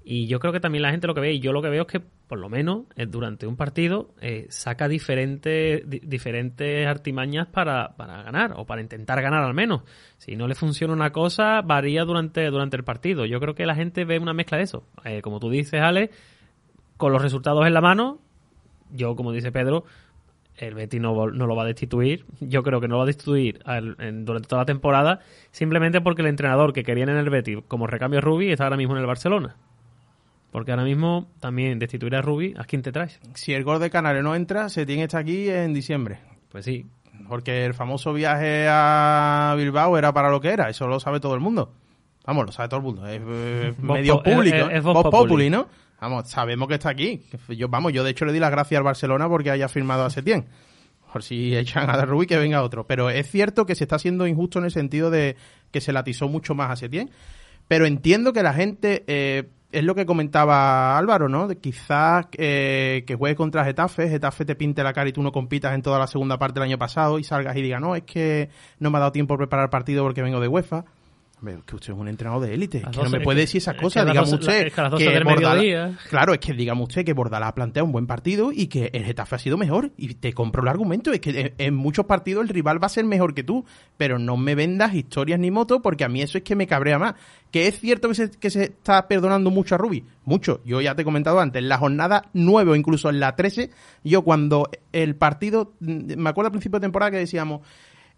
Y yo creo que también la gente lo que ve, y yo lo que veo es que, por lo menos, eh, durante un partido, eh, saca diferentes, di- diferentes artimañas para, para ganar, o para intentar ganar al menos. Si no le funciona una cosa, varía durante, durante el partido. Yo creo que la gente ve una mezcla de eso. Eh, como tú dices, Ale, con los resultados en la mano, yo, como dice Pedro, el Betis no, no lo va a destituir. Yo creo que no lo va a destituir al- en- durante toda la temporada, simplemente porque el entrenador que querían en el Betis como recambio Rubi está ahora mismo en el Barcelona. Porque ahora mismo también destituir a Rubi, ¿a quién te traes? Si el gol de Canario no entra, se tiene está aquí en diciembre. Pues sí. Porque el famoso viaje a Bilbao era para lo que era, eso lo sabe todo el mundo. Vamos, lo sabe todo el mundo. Es eh, medio es- público. es- es voz Voz populi. ¿no? Vamos, sabemos que está aquí. Yo, vamos, yo de hecho le di las gracias al Barcelona porque haya firmado a Setién. Por si echan a Rubí que venga otro. Pero es cierto que se está haciendo injusto en el sentido de que se latizó mucho más a Setién. Pero entiendo que la gente, eh, es lo que comentaba Álvaro, ¿no? Quizás eh, que juegue contra Getafe, Getafe te pinte la cara y tú no compitas en toda la segunda parte del año pasado y salgas y digas, no, es que no me ha dado tiempo a preparar partido porque vengo de UEFA. Hombre, que usted es un entrenador de élite, Las que no me puede decir esas es cosas. que doce- usted es que las del. Claro, es que dígame usted que Bordalás plantea un buen partido y que el Getafe ha sido mejor. Y te compro el argumento. Es que en, en muchos partidos el rival va a ser mejor que tú. Pero no me vendas historias ni motos porque a mí eso es que me cabrea más. Que es cierto que se, que se está perdonando mucho a Rubi. Mucho. Yo ya te he comentado antes. En la jornada 9 o incluso en la 13, yo cuando el partido... mm, Me acuerdo al principio de temporada que decíamos...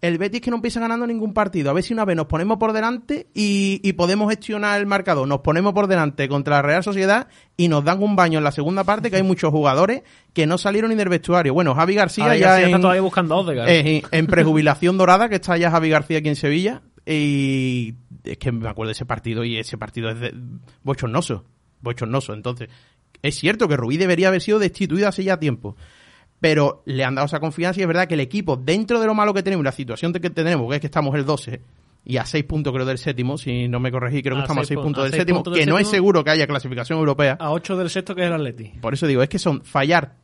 El Betis que no empieza ganando ningún partido. A ver si una vez nos ponemos por delante y, y podemos gestionar el marcador. Nos ponemos por delante contra la Real Sociedad y nos dan un baño en la segunda parte que hay muchos jugadores que no salieron ni del vestuario. Bueno, Javi García Javi ya García en, está todavía buscando Odegaard. eh, en prejubilación dorada, que está ya Javi García aquí en Sevilla. Y es que me acuerdo de ese partido y ese partido es de bochornoso. Bochornoso. Entonces, es cierto que Rubí debería haber sido destituido hace ya tiempo. Pero le han dado esa confianza y es verdad que el equipo, dentro de lo malo que tenemos, la situación que tenemos, que es que estamos el 12 y a 6 puntos creo del séptimo, si no me corregí, creo que A estamos a seis 6 pu- puntos a del seis séptimo, puntos del que no es séptimo. seguro que haya clasificación europea. A 8 del sexto que es el Atleti. Por eso digo, es que son fallar.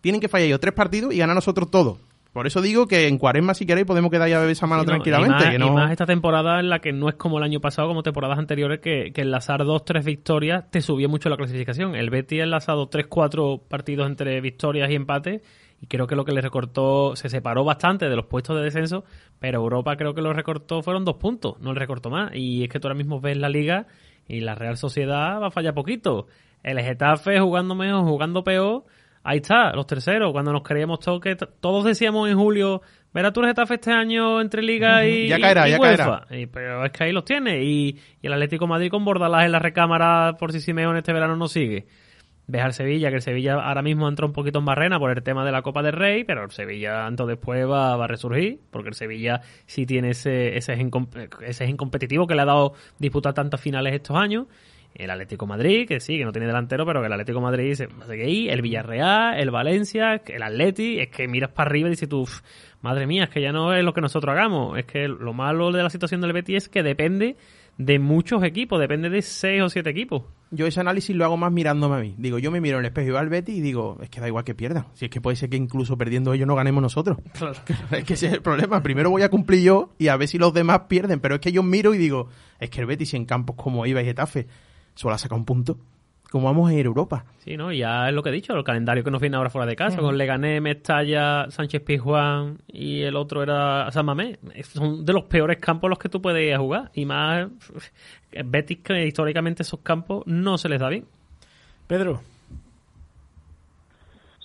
Tienen que fallar ellos tres partidos y ganar nosotros todos. Por eso digo que en cuaresma, si queréis, podemos quedar ya a beber esa mano Sí, no, tranquilamente. Y más, que no... y más esta temporada en la que no es como el año pasado, como temporadas anteriores, que, que enlazar dos, tres victorias te subía mucho la clasificación. El Betis ha enlazado tres, cuatro partidos entre victorias y empates y creo que lo que le recortó, se separó bastante de los puestos de descenso, pero Europa creo que lo recortó, fueron dos puntos, no le recortó más. Y es que tú ahora mismo ves la liga y la Real Sociedad va a fallar poquito. El Getafe jugando mejor, jugando peor, ahí está, los terceros, cuando nos creíamos todos que todos decíamos en julio, verás tú el Getafe este año entre Liga y, Ya caerá, y ya caerá. Y- pero es que ahí los tiene. Y, y el Atlético de Madrid con Bordalás en la recámara por si Simeone este verano no sigue. Ves al Sevilla, que el Sevilla ahora mismo entra un poquito en barrena por el tema de la Copa del Rey, pero el Sevilla antes o después va, va a resurgir, porque el Sevilla sí tiene ese, ese, gen, com- ese gen competitivo que le ha dado disputar tantas finales estos años. El Atlético Madrid, que sí, que no tiene delantero, pero que el Atlético Madrid se va a seguir ahí, el Villarreal, el Valencia, el Atleti, es que miras para arriba y dices tú, "Uf, madre mía, es que ya no es lo que nosotros hagamos. Es que lo malo de la situación del Betis es que depende de muchos equipos, depende de seis o siete equipos. Yo ese análisis lo hago más mirándome a mí. Digo, yo me miro en el espejo y veo al Betis y digo, es que da igual que pierdan. Si es que puede ser que incluso perdiendo ellos no ganemos nosotros. Claro. Es que ese es el problema. Primero voy a cumplir yo y a ver si los demás pierden. Pero es que yo miro y digo, es que el Betis en campos como iba y Getafe solo ha sacado un punto. ¿Cómo vamos a ir a Europa? Sí, ¿no? Y ya es lo que he dicho, el calendario que nos viene ahora fuera de casa, con Leganés, Mestalla, Sánchez Pizjuán y el otro era San Mamés. Son de los peores campos los que tú puedes ir a jugar. Y más Betis, que históricamente esos campos no se les da bien. Pedro,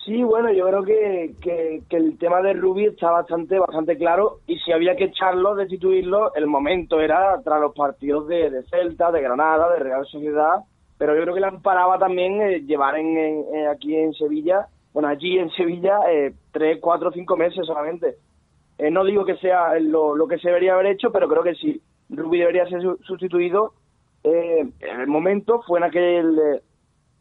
Sí, bueno, yo creo que, que, el tema de Rubí está bastante bastante claro y si había que echarlo, destituirlo, el momento era tras los partidos de, de Celta, de Granada, de Real Sociedad, pero yo creo que le amparaba también eh, llevar en, en- eh, aquí en Sevilla, bueno, allí en Sevilla, eh, tres, cuatro, cinco meses solamente. Eh, no digo que sea lo, lo que se debería haber hecho, pero creo que sí, Rubí debería ser su- sustituido. Eh, en el momento fue en aquel...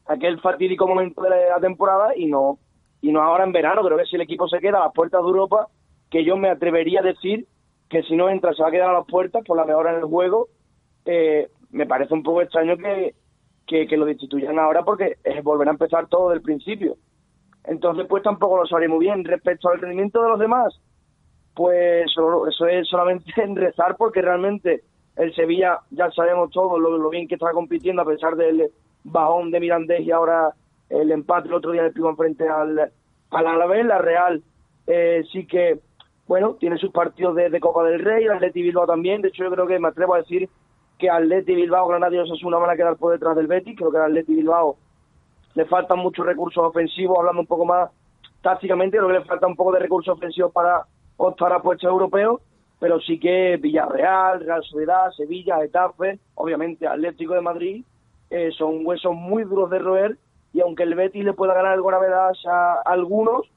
aquel fatídico momento de la temporada y no y no ahora en verano. Creo que si el equipo se queda a las puertas de Europa, que yo me atrevería a decir que si no entra se va a quedar a las puertas por la mejora en el juego, eh, me parece un poco extraño que, que, lo destituyan ahora porque es volver a empezar todo del principio. Entonces, pues tampoco lo sabré muy bien. Respecto al rendimiento de los demás, pues eso es solamente en rezar porque realmente el Sevilla ya sabemos todos lo, lo bien que está compitiendo a pesar del bajón de Mirandés y ahora el empate el otro día del primo frente al, al Alavés, la Real eh, sí que bueno tiene sus partidos de, de Copa del Rey, el Atleti Bilbao también, de hecho yo creo que me atrevo a decir que Atleti Bilbao, Granada y Osasuna van a quedar por detrás del Betis, creo que al Atleti Bilbao le faltan muchos recursos ofensivos, hablando un poco más tácticamente, creo que le falta un poco de recursos ofensivos para optar a puestos europeos, pero sí que Villarreal, Real Sociedad, Sevilla, Getafe, obviamente Atlético de Madrid, eh, son huesos muy duros de roer y aunque el Betis le pueda ganar el gravedad a algunos,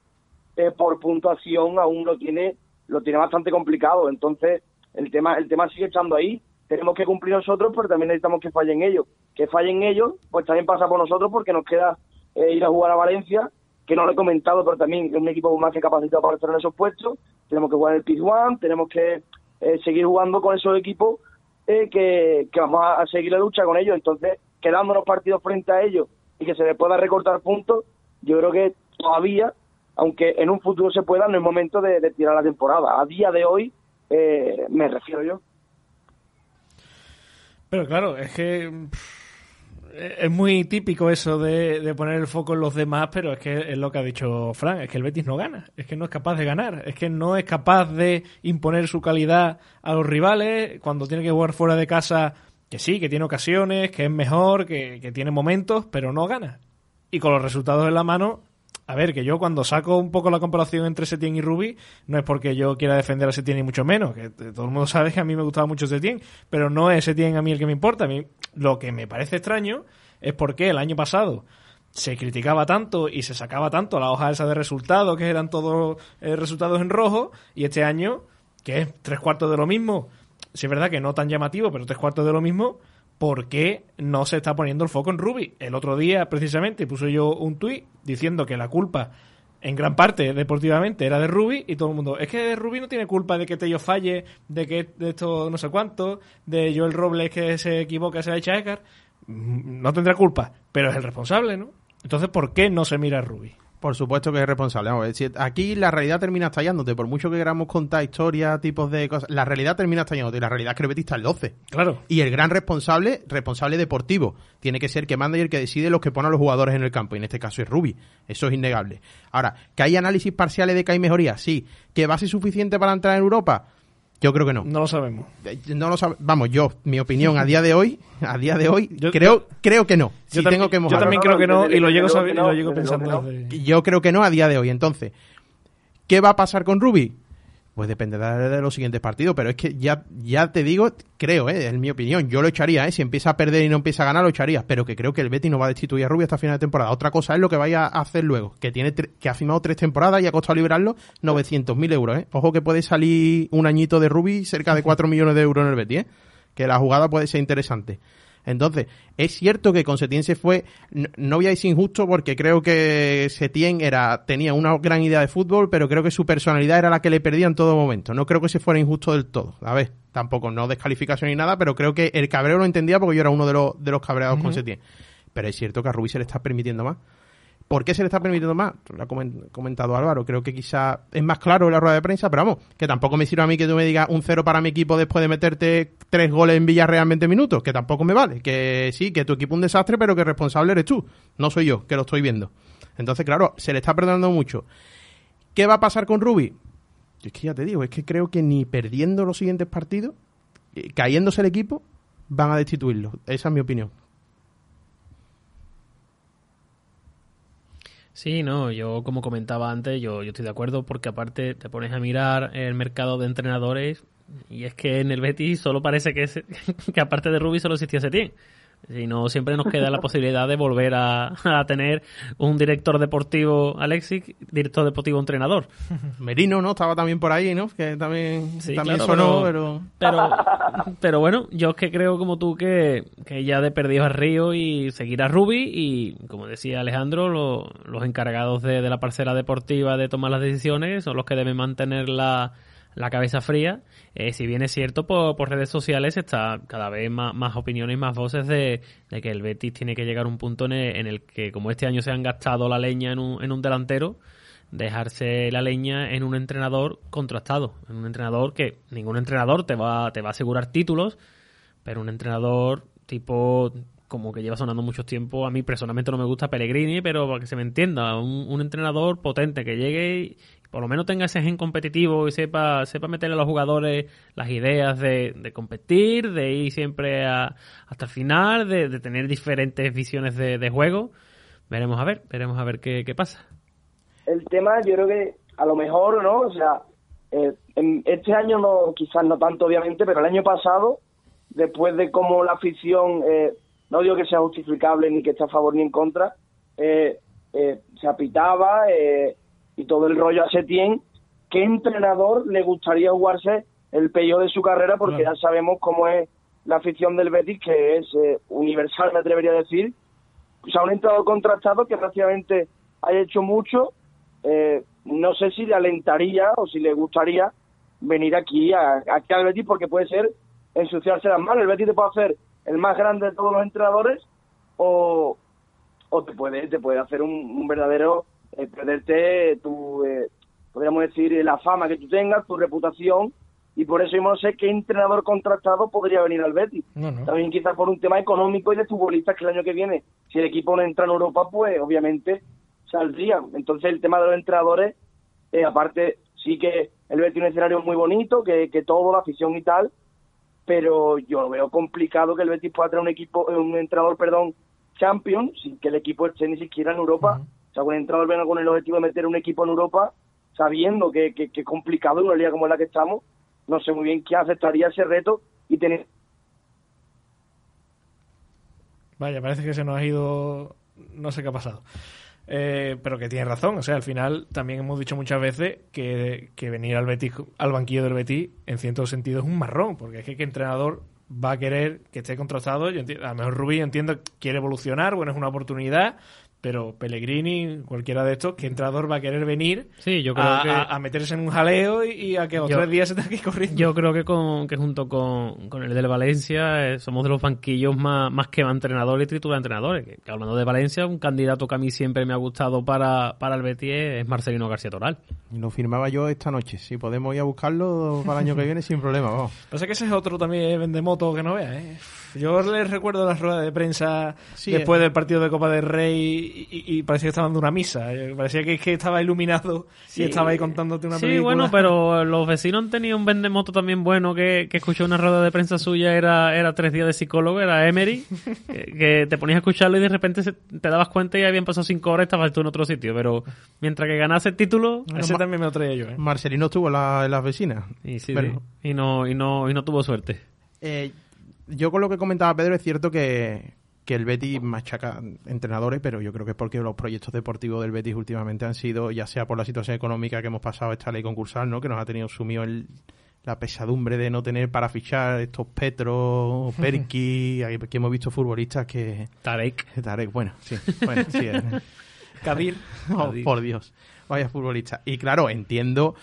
eh, por puntuación aún lo tiene lo tiene bastante complicado. Entonces, el tema el tema sigue estando ahí. Tenemos que cumplir nosotros, pero también necesitamos que fallen ellos. Que fallen ellos, pues también pasa por nosotros porque nos queda eh, ir a jugar a Valencia, que no lo he comentado, pero también es un equipo más que capacitado para estar en esos puestos. Tenemos que jugar el Pizjuán, tenemos que eh, seguir jugando con esos equipos eh, que, que vamos a, a seguir la lucha con ellos. Entonces, quedándonos partidos frente a ellos y que se les pueda recortar puntos, yo creo que todavía, aunque en un futuro se pueda, no es momento de, tirar la temporada. A día de hoy, eh, me refiero yo. Pero claro, es que es muy típico eso de, de poner el foco en los demás, pero es que es lo que ha dicho Fran, es que el Betis no gana, es que no es capaz de ganar, es que no es capaz de imponer su calidad a los rivales cuando tiene que jugar fuera de casa, que sí, que tiene ocasiones, que es mejor, que, que tiene momentos, pero no gana. Y con los resultados en la mano, a ver, que yo cuando saco un poco la comparación entre Setien y Rubi, no es porque yo quiera defender a Setien ni mucho menos, que todo el mundo sabe que a mí me gustaba mucho Setien, pero no es Setien a mí el que me importa. A mí lo que me parece extraño es porque el año pasado se criticaba tanto y se sacaba tanto la hoja esa de resultados, que eran todos eh, resultados en rojo, y este año, que es tres cuartos de lo mismo, sí es verdad que no tan llamativo, pero tres cuartos de lo mismo, ¿por qué no se está poniendo el foco en Ruby? El otro día, precisamente, puse yo un tuit diciendo que la culpa, en gran parte, deportivamente, era de Ruby y todo el mundo, es que Ruby no tiene culpa de que Tello falle, de que de esto no sé cuánto, de Joel Robles que se equivoca, se la echa a. Mm, No tendrá culpa, pero es el responsable, ¿no? Entonces, ¿por qué no se mira a Ruby? Por supuesto que es responsable. Vamos, es decir, aquí la realidad termina estallándote. Por mucho que queramos contar historias, tipos de cosas, la realidad termina estallándote. Y la realidad es que el Betis está en 12. Claro. Y el gran responsable, responsable deportivo, tiene que ser que manda y el que decide los que pone a los jugadores en el campo. Y en este caso es Rubi. Eso es innegable. Ahora, ¿que hay análisis parciales de que hay mejoría? Sí. ¿Que va a ser suficiente para entrar en Europa? Yo creo que no. No lo sabemos. Eh, No lo sabe- Vamos, yo, mi opinión a día de hoy, a día de hoy, Yo- creo, creo que no. Si yo también, tengo que yo también creo que no y lo llego, que lo llego pensando Yo creo que no a día de hoy. Entonces, ¿qué va a pasar con Ruby? Pues dependerá de los siguientes partidos, pero es que ya, ya te digo, creo, eh, es mi opinión, yo lo echaría, eh, si empieza a perder y no empieza a ganar, lo echaría, pero que creo que el Betis no va a destituir a Rubi hasta final de temporada. Otra cosa es lo que vaya a hacer luego, que tiene que ha firmado tres temporadas y ha costado librarlo 900.000 euros, eh. Ojo que puede salir un añito de Rubi cerca de 4 millones de euros en el Betis, eh, que la jugada puede ser interesante. Entonces, es cierto que con Setién se fue, no, no voy a decir injusto porque creo que Setién era, tenía una gran idea de fútbol, pero creo que su personalidad era la que le perdía en todo momento. No creo que se fuera injusto del todo. A ver, tampoco, no descalificación ni nada, pero creo que el cabreo lo entendía porque yo era uno de los, de los cabreados con Setién. Pero es cierto que a Rubí se le está permitiendo más. ¿Por qué se le está permitiendo más? Lo ha comen- comentado Álvaro. Creo que quizá es más claro en la rueda de prensa, pero vamos, que tampoco me sirve a mí que tú me digas un cero para mi equipo después de meterte tres goles en Villarreal en 20 minutos, que tampoco me vale. Que sí, que tu equipo es un desastre, pero que responsable eres tú. No soy yo, que lo estoy viendo. Entonces, claro, se le está perdonando mucho. ¿Qué va a pasar con Rubi? Es que ya te digo, es que creo que ni perdiendo los siguientes partidos, eh, cayéndose el equipo, van a destituirlo. Esa es mi opinión. Sí, no, yo como comentaba antes, yo, yo estoy de acuerdo porque aparte te pones a mirar el mercado de entrenadores y es que en el Betis solo parece que, es- que aparte de Rubi solo existía Setién. Si no, siempre nos queda la posibilidad de volver a, a tener un director deportivo Alexis, director deportivo entrenador. Merino, ¿no? Estaba también por ahí, ¿no? Que también, Sí, también claro, sonó, pero- pero... Pero, pero bueno, yo es que creo como tú que, que ya de perdido a Río y seguir a Rubi y como decía Alejandro, lo- los encargados de, de la parcela deportiva de tomar las decisiones son los que deben mantener la, la cabeza fría. Eh, si bien es cierto, por, por redes sociales está cada vez más, más opiniones más voces de, de que el Betis tiene que llegar a un punto en el, en el que como este año se han gastado la leña en un, en un delantero, dejarse la leña en un entrenador contrastado, en un entrenador que ningún entrenador te va, te va a asegurar títulos, pero un entrenador tipo como que lleva sonando mucho tiempo, a mí personalmente no me gusta Pellegrini, pero para que se me entienda, un, entrenador potente que llegue y por lo menos tenga ese gen competitivo y sepa, sepa meterle a los jugadores las ideas de, competir, de ir siempre a- hasta el final, de, de tener diferentes visiones de, de juego. Veremos a ver, veremos a ver qué, qué pasa. el tema yo creo que a lo mejor no o sea eh, en este año no quizás no tanto obviamente pero el año pasado después de cómo la afición eh, no digo que sea justificable ni que esté a favor ni en contra eh, eh, se apitaba eh, y todo el rollo a Setién qué entrenador le gustaría jugarse el peor de su carrera porque Claro. ya sabemos cómo es la afición del Betis que es eh, universal me atrevería a decir o sea, un entrenador contrastado que prácticamente haya hecho mucho. no sé si le alentaría o si le gustaría venir aquí, a, aquí al Betis, porque puede ser ensuciarse las manos. El Betis te puede hacer el más grande de todos los entrenadores o, o te puede te puede hacer un, un verdadero eh, perderte tu, eh, podríamos decir, la fama que tú tengas, tu reputación. Y por eso yo no sé qué entrenador contratado podría venir al Betis. No, no. También quizás por un tema económico y de futbolistas que el año que viene, si el equipo no entra en Europa, pues obviamente saldría. Entonces el tema de los entrenadores, eh, aparte sí que el Betis es un escenario muy bonito, que, que todo, la afición y tal, pero yo lo veo complicado que el Betis pueda tener un equipo, eh, un entrenador, perdón, champion, sin que el equipo esté ni siquiera en Europa. O sea, un entrenador venga con el objetivo de meter un equipo en Europa, sabiendo que, que, que es complicado en una liga como la que estamos, no sé muy bien quién aceptaría ese reto y tener Vaya, parece que se nos ha ido. No sé qué ha pasado. Eh, pero que tiene razón. O sea, al final también hemos dicho muchas veces que, que venir al Betis, al banquillo del Betis, en cierto sentido es un marrón. Porque es que qué entrenador va a querer que esté contrastado. Yo a lo mejor Rubí entiendo que quiere evolucionar, bueno, es una oportunidad. Pero Pellegrini, cualquiera de estos, ¿qué entrenador va a querer venir Sí, yo creo a, que- a- a meterse en un jaleo y, y a que los Yo- tres días se tenga que corriendo? Yo creo que con que junto con, con el del Valencia eh, somos de los banquillos más, más que entrenadores y titular entrenadores. Que, que hablando de Valencia, un candidato que a mí siempre me ha gustado para, para el Betis es Marcelino García Toral. Y lo firmaba yo esta noche. Si podemos ir a buscarlo para el año que viene sin problema, vamos. Pasa que ese es otro también vendemoto que no veas, ¿eh? Yo les recuerdo las ruedas de prensa Sí, después eh. del partido de Copa del Rey y, y parecía que estaba dando una misa. Eh, Parecía que, que estaba iluminado y estaba ahí contándote una Sí, película. bueno, pero los vecinos han tenido un vendemoto también bueno que, que escuché una rueda de prensa suya, era, era tres días de psicólogo, era Emery, que, que te ponías a escucharlo y de repente se- te dabas cuenta y habían pasado cinco horas y estabas tú en otro sitio. Pero mientras que ganase el título, Ese también me lo traía yo, ¿eh? Marcelino estuvo en, la- las vecinas. y, sí, Pero- sí, y no, y no, y no tuvo suerte. Eh, yo con lo que comentaba Pedro es cierto que, que el Betis machaca entrenadores, pero yo creo que es porque los proyectos deportivos del Betis últimamente han sido, ya sea por la situación económica que hemos pasado esta ley concursal, ¿no? que nos ha tenido sumido el- la pesadumbre de no tener para fichar estos Petro, Perky, que hemos visto futbolistas que... Tarek. Tarek, bueno, sí, bueno, sí, eh. Kadir. Oh, por Dios, vaya futbolista. Y claro, entiendo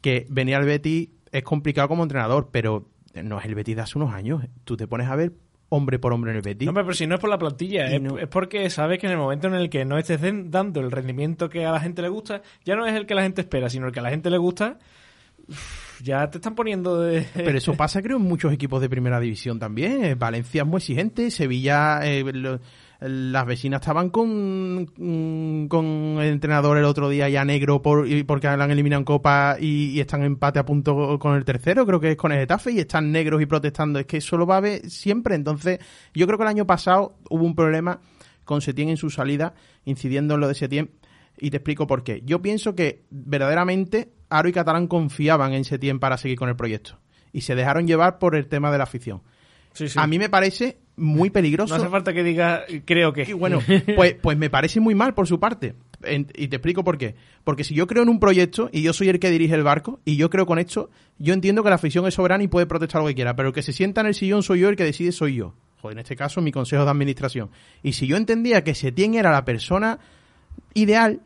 que venir al Betis es complicado como entrenador, pero no es el Betis de hace unos años. Tú te pones a ver hombre por hombre en el Betis. No, pero si no es por la plantilla, es, no- es porque sabes que en el momento en el que no estés dando el rendimiento que a la gente le gusta, ya no es el que la gente espera, sino el que a la gente le gusta, ya te están poniendo de... Pero eso pasa, creo, en muchos equipos de primera división también. Eh, Valencia es muy exigente, Sevilla, eh, lo- las vecinas estaban con, mm, con el entrenador el otro día ya negro por, y porque la han eliminado en Copa y, y están en empate a punto con el tercero, creo que es con el Getafe, y están negros y protestando. Es que eso lo va a haber siempre. Entonces, yo creo que el año pasado hubo un problema con Setién en su salida, incidiendo en lo de Setién. Y te explico por qué. Yo pienso que verdaderamente Aro y Catalán confiaban en Setién para seguir con el proyecto. Y se dejaron llevar por el tema de la afición. Sí, sí. A mí me parece muy peligroso. No hace falta que diga, creo que... Y bueno, pues, pues me parece muy mal por su parte. En- y te explico por qué. Porque si yo creo en un proyecto y yo soy el que dirige el barco y yo creo con esto, yo entiendo que la afición es soberana y puede protestar lo que quiera, pero el que se sienta en el sillón soy yo, el que decide soy yo. Joder, en este caso mi consejo de administración. Y si yo entendía que Setién era la persona ideal,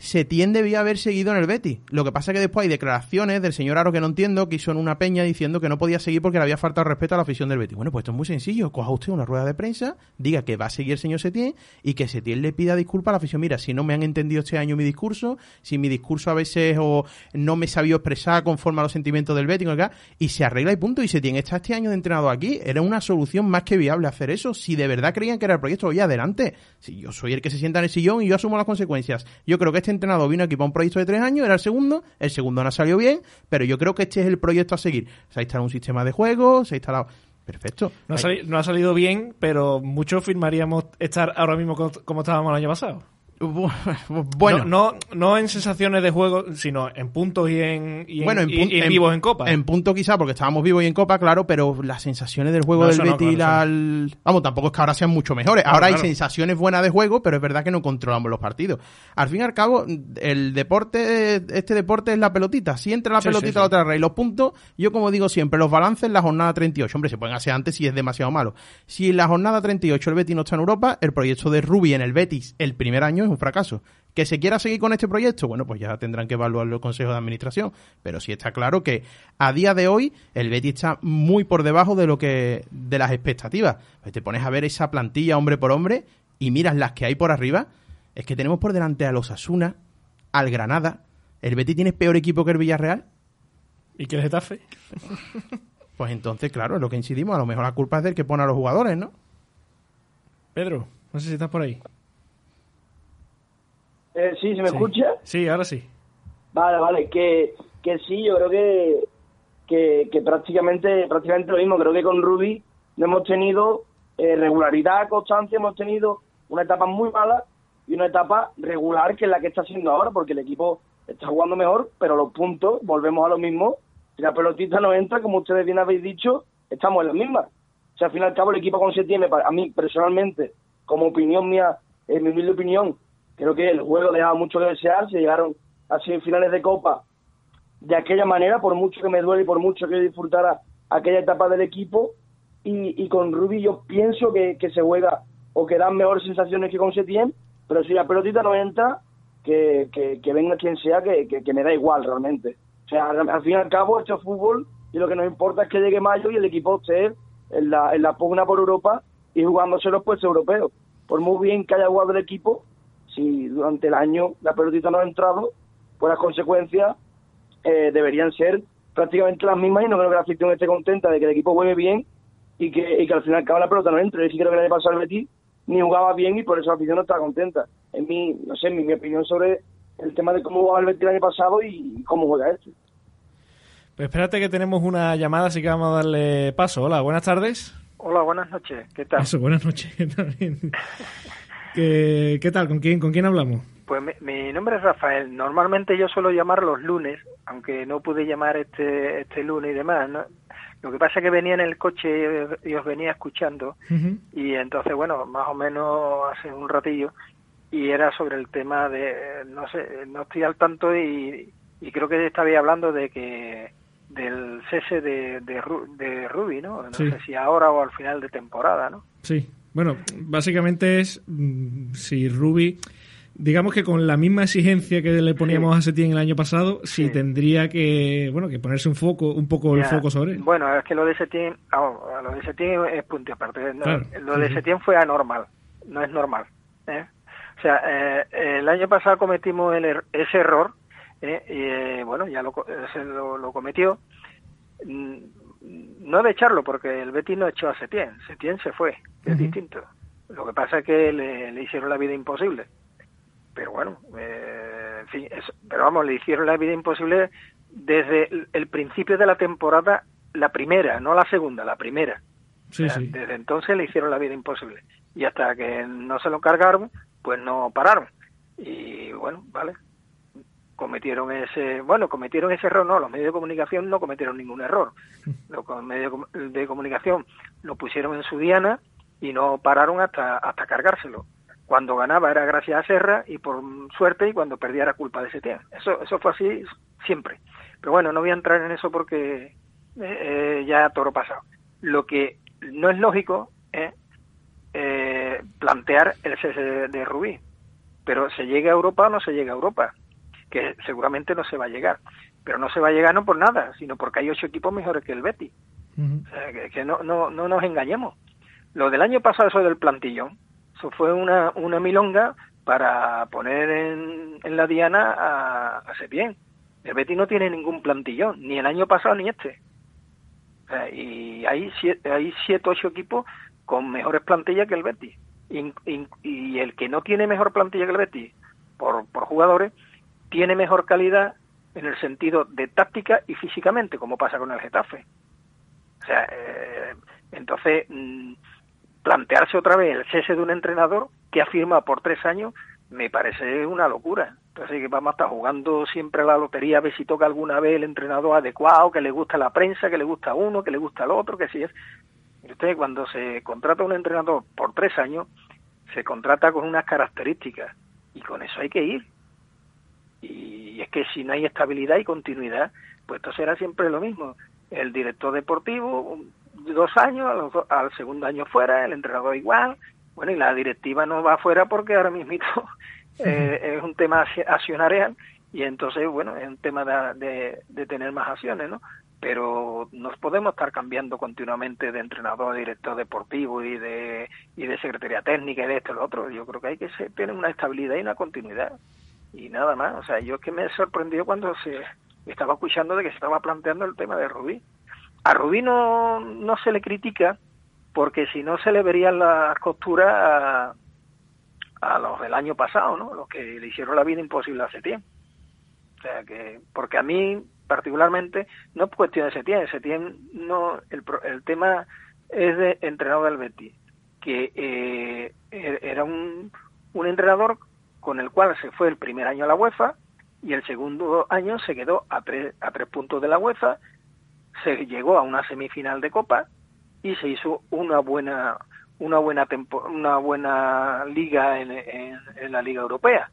Setién debía haber seguido en el Betis. Lo que pasa es que después hay declaraciones del señor Aro que no entiendo, que hizo en una peña diciendo que no podía seguir porque le había faltado respeto a la afición del Betis. Bueno, pues esto es muy sencillo. Coja usted una rueda de prensa, diga que va a seguir el señor Setién y que Setién le pida disculpas a la afición. Mira, si no me han entendido este año mi discurso, si mi discurso a veces o no me sabido expresar conforme a los sentimientos del Betis, y se arregla y punto. Y Setién está este año de entrenador aquí. Era una solución más que viable hacer eso. Si de verdad creían que era el proyecto, oye, adelante. Si yo soy el que se sienta en el sillón y yo asumo las consecuencias. Yo creo que este entrenador vino aquí para un proyecto de tres años, era el segundo, el segundo no ha salido bien, pero yo creo que este es el proyecto a seguir. Se ha instalado un sistema de juego, se ha instalado... Perfecto. No ha, Ay, sali- no ha salido bien, pero muchos firmaríamos estar ahora mismo co- como estábamos el año pasado. Bu- Bueno, No, no, no en sensaciones de juego, sino en puntos y en, y en, bueno, en, y- y en vivos en Copa. En punto quizá, porque estábamos vivos y en Copa, claro, pero las sensaciones del juego No, del Betis, claro, la- vamos, tampoco es que ahora sean mucho mejores. Claro, ahora hay sensaciones buenas de juego, pero es verdad que no controlamos los partidos. Al fin y al cabo, el deporte, este deporte es la pelotita. Si entra la Sí, pelotita sí, sí. la otra rey, los puntos, yo como digo siempre, los balances en la jornada 38. Hombre, se pueden hacer antes si es demasiado malo. Si en la jornada 38 el Betis no está en Europa, el proyecto de Rubi en el Betis el primer año es un fracaso. Que se quiera seguir con este proyecto, bueno, pues ya tendrán que evaluarlo el Consejo de Administración. Pero sí está claro que a día de hoy el Betis está muy por debajo de lo que de las expectativas. Pues te pones a ver esa plantilla hombre por hombre y miras las que hay por arriba. Es que tenemos por delante a los Asuna, al Granada. ¿El Betis tiene peor equipo que el Villarreal? ¿Y que el Getafe? Pues entonces, claro, es lo que incidimos. A lo mejor la culpa es del que pone a los jugadores, ¿no? Pedro, no sé si estás por ahí. Eh, sí, ¿se me Sí. escucha? Sí, ahora sí. Vale, vale, que, que sí, yo creo que, que, que prácticamente, prácticamente lo mismo. Creo que con Ruby no hemos tenido eh, regularidad, constancia, hemos tenido una etapa muy mala y una etapa regular que es la que está haciendo ahora, porque el equipo está jugando mejor, pero los puntos, volvemos a lo mismo. Si la pelotita no entra, como ustedes bien habéis dicho, estamos en la misma. O sea, al fin y al cabo el equipo con tiene, a mí personalmente, como opinión mía, en mi humilde opinión, creo que el juego dejaba mucho que desear, se llegaron a semifinales de Copa de aquella manera, por mucho que me duele y por mucho que disfrutara aquella etapa del equipo, y, y con Rubi yo pienso que, que se juega o que dan mejores sensaciones que con Setién, pero si la pelotita no entra, que, que, que venga quien sea, que, me da igual realmente. O sea, al, al fin y al cabo, esto es fútbol y lo que nos importa es que llegue mayo y el equipo esté en la, en la pugna por Europa y jugándose los puestos europeos. Por muy bien que haya jugado el equipo, si durante el año la pelotita no ha entrado, pues las consecuencias eh, deberían ser prácticamente las mismas y no creo que la afición esté contenta de que el equipo juegue bien y que, y que al final acaba la pelota no entra. Es decir, creo que le pasado al Betis ni jugaba bien y por eso la afición no estaba contenta. En mi, no sé, mi, mi opinión sobre el tema de cómo jugaba el Betis el año pasado y cómo juega este. Pues espérate que tenemos una llamada, así que vamos a darle paso. Hola, buenas tardes. Hola, buenas noches. ¿Qué tal? Eso, buenas noches. ¿Qué, ¿Qué tal? ¿Con quién, ¿Con quién hablamos? Pues mi, mi, nombre es Rafael. Normalmente yo suelo llamar los lunes, aunque no pude llamar este este lunes y demás. ¿no? Lo que pasa es que venía en el coche y os venía escuchando uh -huh. y entonces, bueno, más o menos hace un ratillo y era sobre el tema de, no sé, no estoy al tanto y, y creo que estaba hablando de que del cese de, de, de Ruby, ¿no? No sí. sé si ahora o al final de temporada, ¿no? Sí, bueno, básicamente es mm, si Ruby, digamos que con la misma exigencia que le poníamos a Setién el año pasado, si sí. tendría que, bueno, que ponerse un foco, un poco ya. el foco sobre él. Bueno, es que lo de Setién, oh, lo de Setién es punto aparte. No, claro. Lo de Setién fue anormal, no es normal. ¿eh? O sea, eh, el año pasado cometimos el, er, ese error eh, y eh, bueno, ya lo, se lo, lo, cometió. No de echarlo, porque el Betis no echó a Setién, Setién se fue, es uh -huh. distinto. Lo que pasa es que le, le, hicieron la vida imposible. Pero bueno, eh, en fin, eso, pero vamos, le hicieron la vida imposible desde el, el, principio de la temporada, la primera, no la segunda, la primera. Sí, o sea, sí. Desde entonces le hicieron la vida imposible. Y hasta que no se lo cargaron, pues no pararon. Y bueno, vale, cometieron ese, bueno, cometieron ese error, no, los medios de comunicación no cometieron ningún error. Los medios de comunicación lo pusieron en su diana y no pararon hasta, hasta cargárselo. Cuando ganaba era gracias a Serra y por suerte y cuando perdía era culpa de Setién. Eso, eso fue así siempre. Pero bueno, no voy a entrar en eso porque eh, eh, ya toro pasado. Lo que no es lógico es eh, plantear el cese de, de Rubí. Pero se llega a Europa o no se llega a Europa que seguramente no se va a llegar. Pero no se va a llegar no por nada, sino porque hay ocho equipos mejores que el Betis. Uh -huh. o sea, que, que no, no, no, nos engañemos. Lo del año pasado, eso del plantillón, eso fue una, una milonga para poner en, en la diana a, a Sepien. El Betis no tiene ningún plantillón, ni el año pasado ni este. O sea, y hay siete, hay siete, ocho equipos con mejores plantillas que el Betis. Y, y, y el que no tiene mejor plantilla que el Betis, por, por jugadores, tiene mejor calidad en el sentido de táctica y físicamente, como pasa con el Getafe. O sea, eh, entonces, mmm, plantearse otra vez el cese de un entrenador que ha firmado por tres años me parece una locura. Entonces, vamos a estar jugando siempre a la lotería a ver si toca alguna vez el entrenador adecuado, que le gusta la prensa, que le gusta uno, que le gusta al otro, que si es. Y usted, cuando se contrata un entrenador por tres años, se contrata con unas características y con eso hay que ir y es que si no hay estabilidad y continuidad, pues esto será siempre lo mismo. El director deportivo, dos años, al segundo año fuera, el entrenador igual, bueno, y la directiva no va fuera porque ahora mismo eh, es un tema accionarial y entonces, bueno, es un tema de, de, de, tener más acciones, ¿no? Pero no podemos estar cambiando continuamente de entrenador a director deportivo y de, y de secretaría técnica y de esto y lo otro. Yo creo que hay que tener una estabilidad y una continuidad y nada más. O sea, yo es que me sorprendió cuando se estaba escuchando de que se estaba planteando el tema de Rubí. A Rubí no, no se le critica porque si no se le verían las costuras a, a, los del año pasado, ¿no? Los que le hicieron la vida imposible a Setién. O sea que, porque a mí particularmente no es cuestión de Setién, Setién no, el, el tema es de entrenador del Betis, que eh, era un, un entrenador con el cual se fue el primer año a la UEFA y el segundo año se quedó a tres, a tres puntos de la UEFA, se llegó a una semifinal de Copa y se hizo una buena una buena tempo, una buena liga en, en, en, la liga europea.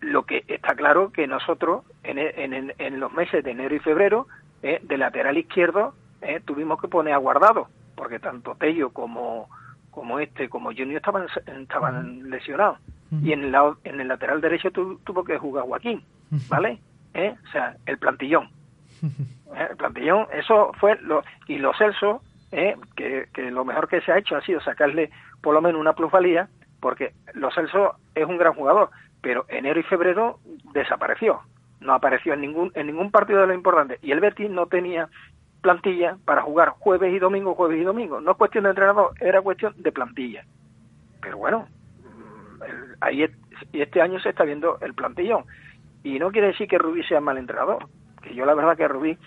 Lo que está claro que nosotros en, en, en los meses de enero y febrero eh, de lateral izquierdo eh, tuvimos que poner a guardado porque tanto Tello como como este como Junior estaban estaban lesionados y en el, lado, en el lateral derecho tu, tuvo que jugar Joaquín, ¿vale? ¿Eh? O sea, el plantillón. ¿Eh? El plantillón, eso fue lo y los Celso, ¿eh? que, que lo mejor que se ha hecho ha sido sacarle por lo menos una plusvalía, porque los Celso es un gran jugador, pero enero y febrero desapareció, no apareció en ningún en ningún partido de lo importante y el Betis no tenía plantilla para jugar jueves y domingo, jueves y domingo. No es cuestión de entrenador, era cuestión de plantilla. Pero bueno, ahí y este año se está viendo el plantillón. Y no quiere decir que Rubí sea mal entrenador, que yo la verdad que a Rubí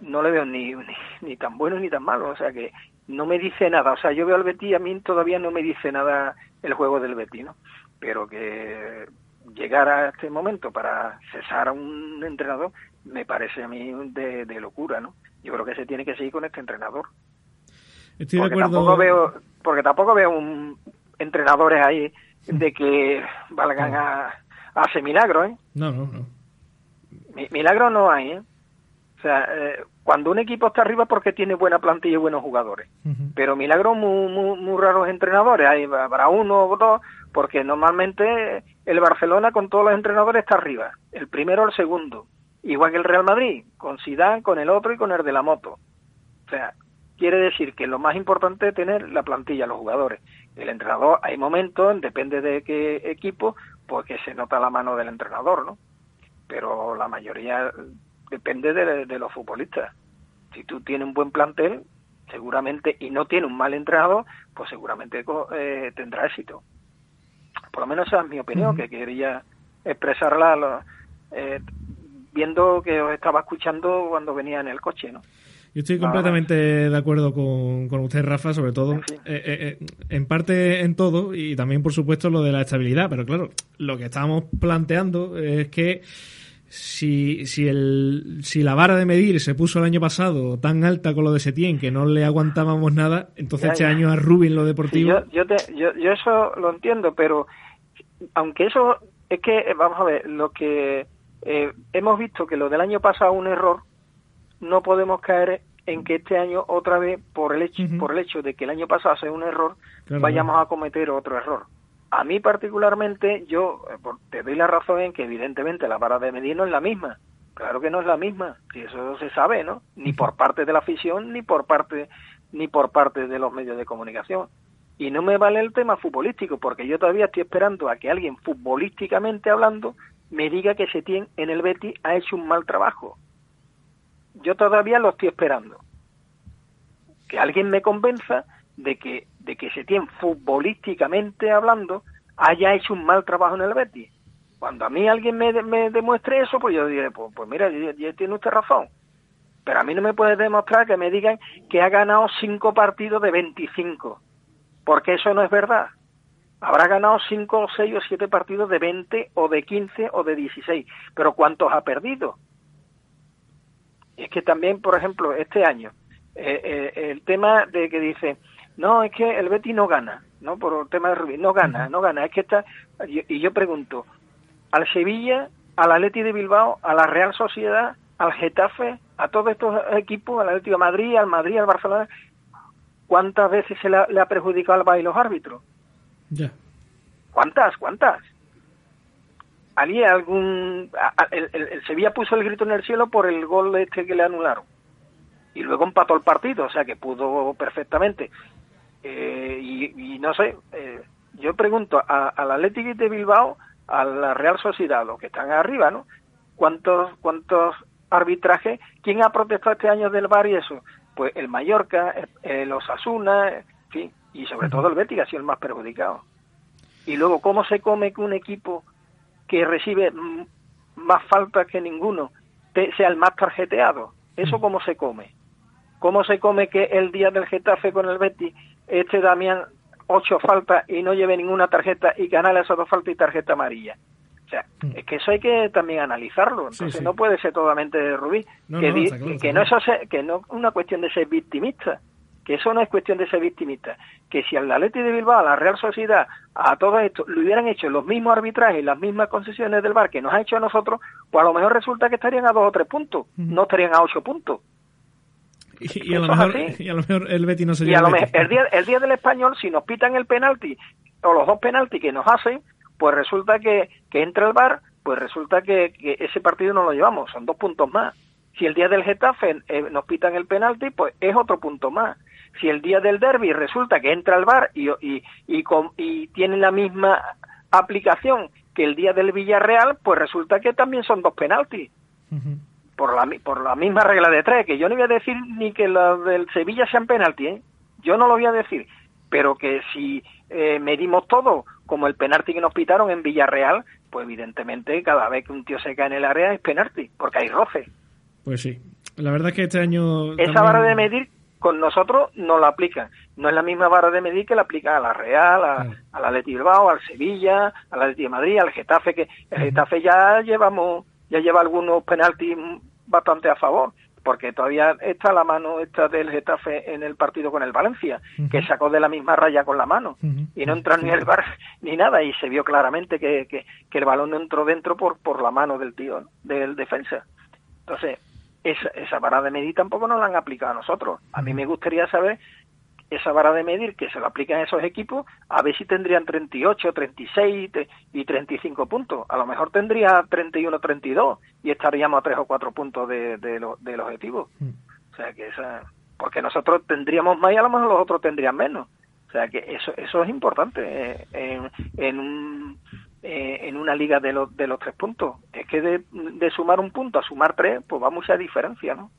no le veo ni, ni, tan bueno ni tan malo, o sea que no me dice nada, o sea, yo veo al Betis, a mí todavía no me dice nada el juego del Betis, ¿no? Pero que llegar a este momento para cesar a un entrenador me parece a mí de, locura, ¿no? Yo creo que se tiene que seguir con este entrenador. Estoy porque de acuerdo. Tampoco veo, porque tampoco veo un, entrenadores ahí de que valgan a, hacer milagros, ¿eh? No, no, no. milagros no hay, ¿eh? O sea, eh, cuando un equipo está arriba porque tiene buena plantilla y buenos jugadores. Pero milagros muy, muy, muy, raros entrenadores. Hay, habrá uno o dos, porque normalmente el Barcelona con todos los entrenadores está arriba. El primero o el segundo. Igual que el Real Madrid, con Zidane, con el otro y con el de la moto. O sea, quiere decir que lo más importante es tener la plantilla, los jugadores. El entrenador, hay momentos, depende de qué equipo, pues que se nota la mano del entrenador, ¿no? Pero la mayoría depende de, los futbolistas. Si tú tienes un buen plantel, seguramente, y no tiene un mal entrenador, pues seguramente eh, tendrá éxito. Por lo menos esa es mi opinión, que quería expresarla eh, viendo que os estaba escuchando cuando venía en el coche, ¿no? Yo estoy completamente de acuerdo con, con, usted, Rafa, sobre todo, eh, en parte en todo y también, por supuesto, lo de la estabilidad. Pero claro, lo que estábamos planteando es que si, si, el, si la vara de medir se puso el año pasado tan alta con lo de Setién que no le aguantábamos nada, entonces este año a Rubin lo deportivo. yo, yo, yo, eso lo entiendo, pero aunque eso es que, vamos a ver, lo que eh, hemos visto que lo del año pasado un error, no podemos caer en que este año otra vez, por el hecho, por el hecho de que el año pasado sea un error, vayamos a cometer otro error. A mí particularmente, yo eh, te doy la razón en que evidentemente la vara de medir no es la misma. Claro que no es la misma, y eso se sabe, ¿no? Ni por parte de la afición, ni por parte, ni por parte de los medios de comunicación. Y no me vale el tema futbolístico, porque yo todavía estoy esperando a que alguien futbolísticamente hablando me diga que Setién en el Betis ha hecho un mal trabajo. Yo todavía lo estoy esperando. Que alguien me convenza de que, de que Setién, futbolísticamente hablando, haya hecho un mal trabajo en el Betis. Cuando a mí alguien me, me demuestre eso, pues yo diré, pues, pues mira, ya, tiene usted razón. Pero a mí no me puede demostrar que me digan que ha ganado cinco partidos de 25, porque eso no es verdad. Habrá ganado cinco o seis o siete partidos de 20 o de 15 o de 16, pero ¿cuántos ha perdido? Que también, por ejemplo, este año, eh, eh, el tema de que dice, no, es que el Betis no gana, ¿no? Por el tema de Rubí, no gana, no gana. Es que está, y, yo pregunto, al Sevilla, al Atleti de Bilbao, a la Real Sociedad, al Getafe, a todos estos equipos, al Atlético de Madrid, al Madrid, al Barcelona, ¿cuántas veces se le ha, perjudicado al los árbitros? Ya. ¿Cuántas? ¿Cuántas? ¿Alguien, algún... El, el, Sevilla puso el grito en el cielo por el gol este que le anularon. Y luego empató el partido, o sea que pudo perfectamente. Eh, y, no sé, eh, yo pregunto al Atlético de Bilbao, a la Real Sociedad, los que están arriba, ¿no? ¿Cuántos, cuántos arbitrajes? ¿Quién ha protestado este año del VAR y eso? Pues el Mallorca, los Asuna, en fin, y sobre todo el Betis, ha sido el más perjudicado. Y luego, ¿cómo se come que un equipo que recibe más faltas que ninguno sea el más tarjeteado? ¿Eso cómo se come? ¿Cómo se come que el día del Getafe con el Betis este Damián ocho faltas y no lleve ninguna tarjeta y gana esas dos faltas y tarjeta amarilla. O sea, mm. es que eso hay que también analizarlo. Entonces no puede ser totalmente Rubí. que, que, no eso que no es una cuestión de ser victimista. Que eso no es cuestión de ser victimista. Que si al Atleti de Bilbao, a la Real Sociedad, a todo esto, lo hubieran hecho los mismos arbitrajes, las mismas concesiones del bar que nos ha hecho a nosotros, pues a lo mejor resulta que estarían a dos o tres puntos, no estarían a ocho puntos. Y, a lo mejor, y, a lo mejor, el Betis no sería y a lo mejor el día, el día del español, si nos pitan el penalti o los dos penaltis que nos hacen, pues resulta que, que entra el bar, pues resulta que, ese partido no lo llevamos, son dos puntos más. Si el día del Getafe eh, nos pitan el penalti, pues es otro punto más. Si el día del derby resulta que entra el bar y, y, y, con, y tiene la misma aplicación que el día del Villarreal, pues resulta que también son dos penaltis. por la, por la misma regla de tres, que yo no voy a decir ni que los del Sevilla sean penalti, ¿eh? yo no lo voy a decir, pero que si eh, medimos todo como el penalti que nos pitaron en Villarreal, pues evidentemente cada vez que un tío se cae en el área es penalti, porque hay roce. Pues sí, la verdad es que este año... Esa vara de medir con nosotros no la aplican. No es la misma vara de medir que la aplica a la Real, a, a la Leti Bilbao, al Sevilla, a la Leti de Madrid, al Getafe, que el Getafe ya llevamos, ya lleva algunos penaltis bastante a favor porque todavía está la mano esta del Getafe en el partido con el Valencia, que sacó de la misma raya con la mano. Y no entró ni el bar ni nada y se vio claramente que, que, el balón no entró dentro por, por la mano del tío, del defensa. Entonces, esa, esa vara de medir tampoco nos la han aplicado a nosotros. A mí me gustaría saber esa vara de medir que se lo aplican a esos equipos, a ver si tendrían 38, 36 y 35 puntos. A lo mejor tendría 31, 32 y estaríamos a 3 o 4 puntos de, de del objetivo. Mm. O sea que esa, porque nosotros tendríamos más y a lo mejor los otros tendrían menos. O sea que eso, eso es importante eh, en, en, un, eh, en una liga de los, de los tres puntos. Es que de, de sumar un punto a sumar tres, pues va mucha diferencia, ¿no?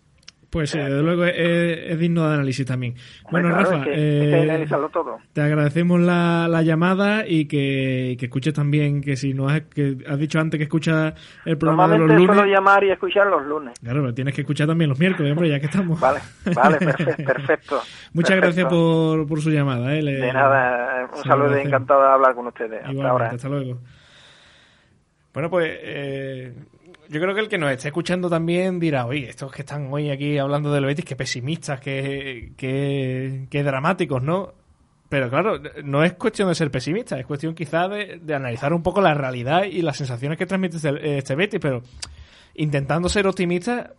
Pues sí, desde luego es, digno de análisis también. Bueno, Rafa, eh, te agradecemos la, llamada y que, que, escuches también que si no has, que has dicho antes que escuchas el programa de los lunes. solo llamar y escuchar los lunes. Claro, pero tienes que escuchar también los miércoles, hombre, ya que estamos. Vale, vale, perfecto. Muchas gracias por, por su llamada. ¿eh? de nada, un saludo encantado de hablar con ustedes. Hasta ahora. Hasta luego. Bueno, pues eh, yo creo que el que nos esté escuchando también dirá, oye, estos que están hoy aquí hablando del Betis, qué pesimistas, qué, qué, dramáticos, ¿no? Pero claro, no es cuestión de ser pesimista, es cuestión quizá de, de, analizar un poco la realidad y las sensaciones que transmite este, este Betis, pero intentando ser optimista,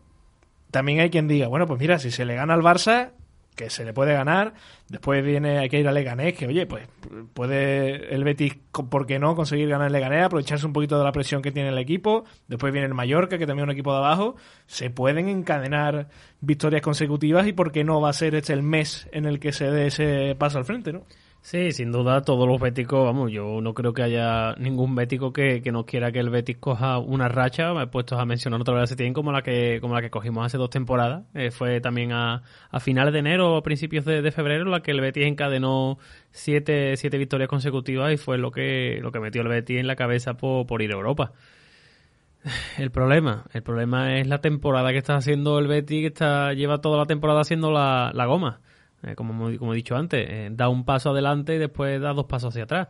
también hay quien diga, bueno, pues mira, si se le gana al Barça, que se le puede ganar. Después viene, hay que ir a Leganés, que oye, pues puede el Betis, ¿por qué no?, conseguir ganar Leganés, aprovecharse un poquito de la presión que tiene el equipo. Después viene el Mallorca, que también es un equipo de abajo. Se pueden encadenar victorias consecutivas y ¿por qué no va a ser este el mes en el que se dé ese paso al frente, no? Sí, sin duda todos los béticos, vamos, yo no creo que haya ningún bético que, que no quiera que el Betis coja una racha, me he puesto a mencionar otra vez hace tiempo como la que como la que cogimos hace dos temporadas, eh, fue también a, a, finales de enero o principios de, febrero la que el Betis encadenó siete, siete victorias consecutivas y fue lo que lo que metió el Betis en la cabeza por, por ir a Europa. El problema, el problema es la temporada que está haciendo el Betis, que está lleva toda la temporada haciendo la, la goma eh, como, como, he dicho antes, eh, da un paso adelante y después da dos pasos hacia atrás.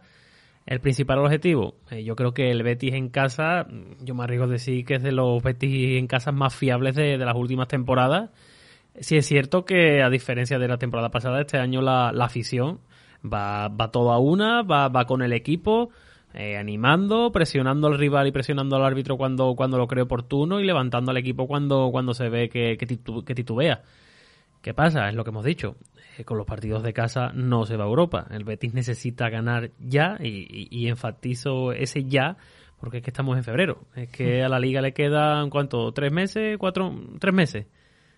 El principal objetivo, eh, yo creo que el Betis en casa, yo me arriesgo a decir que es de los Betis en casa más fiables de, las últimas temporadas. Sí es cierto que, a diferencia de la temporada pasada, este año la, afición va, va todo a una, va, va con el equipo, animando, presionando al rival y presionando al árbitro cuando, cuando lo cree oportuno y levantando al equipo cuando, cuando se ve que, que titubea. ¿Qué pasa? Es lo que hemos dicho. Eh, con los partidos de casa no se va a Europa. El Betis necesita ganar ya y, enfatizo ese ya porque es que estamos en febrero. Es que a la liga le quedan, ¿cuánto? ¿Tres meses? ¿Cuatro? ¿Tres meses?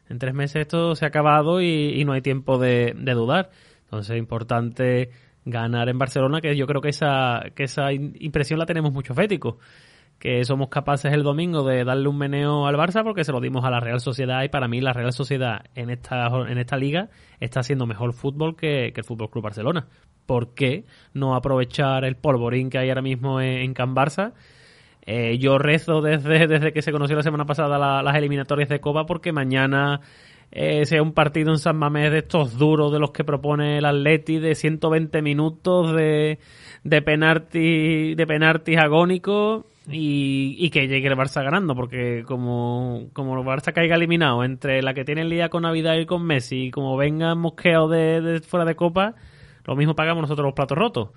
En tres meses esto se ha acabado y, no hay tiempo de, dudar. Entonces es importante ganar en Barcelona, que yo creo que esa, que esa impresión la tenemos muchos féticos que somos capaces el domingo de darle un meneo al Barça porque se lo dimos a la Real Sociedad y para mí la Real Sociedad en esta, en esta liga está haciendo mejor fútbol que, el Fútbol Club Barcelona. ¿Por qué no aprovechar el polvorín que hay ahora mismo en, Can Barça? Eh, yo rezo desde, desde que se conoció la semana pasada las eliminatorias de Copa porque mañana eh, sea un partido en San Mamés de estos duros de los que propone el Atleti de 120 minutos de, de penalti de penaltis agónicos y, que llegue el Barça ganando, porque como, como el Barça caiga eliminado entre la que tiene el día con Navidad y con Messi, y como venga mosqueo de, fuera de Copa, lo mismo pagamos nosotros los platos rotos.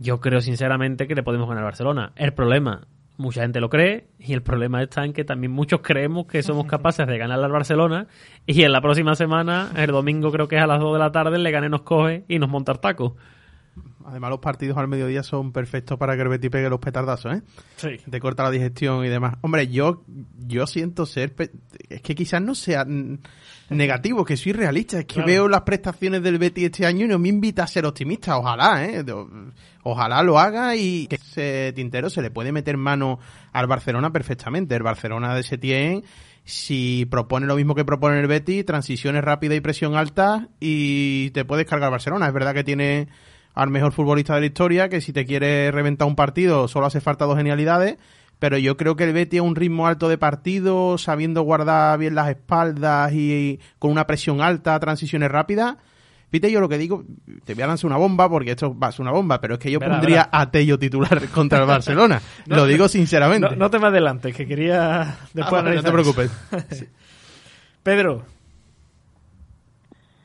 Yo creo sinceramente que le podemos ganar a Barcelona. El problema, mucha gente lo cree, y el problema está en que también muchos creemos que somos capaces de ganar al Barcelona, y en la próxima semana, el domingo creo que es a las 2 de la tarde, le gane nos coge y nos monta el taco. Además, los partidos al mediodía son perfectos para que el Betis pegue los petardazos, ¿eh? Sí. Te corta la digestión y demás. Hombre, yo, yo siento ser... Es que quizás no sea negativo, que soy realista. Es que veo las prestaciones del Betis este año y no me invita a ser optimista. Ojalá, ¿eh? Ojalá lo haga y que ese tintero se le puede meter mano al Barcelona perfectamente. El Barcelona de Setién si propone lo mismo que propone el Betis, transiciones rápidas y presión alta y te puedes cargar Barcelona. Es verdad que tiene al mejor futbolista de la historia, que si te quiere reventar un partido solo hace falta dos genialidades, pero yo creo que el Betis a un ritmo alto de partido, sabiendo guardar bien las espaldas y, con una presión alta, transiciones rápidas. Viste, yo lo que digo, te voy a lanzar una bomba porque esto va a ser una bomba, pero es que yo pondría a Tello titular contra el Barcelona. lo digo sinceramente. No, te me adelantes, que quería después ah, No te preocupes. Pedro.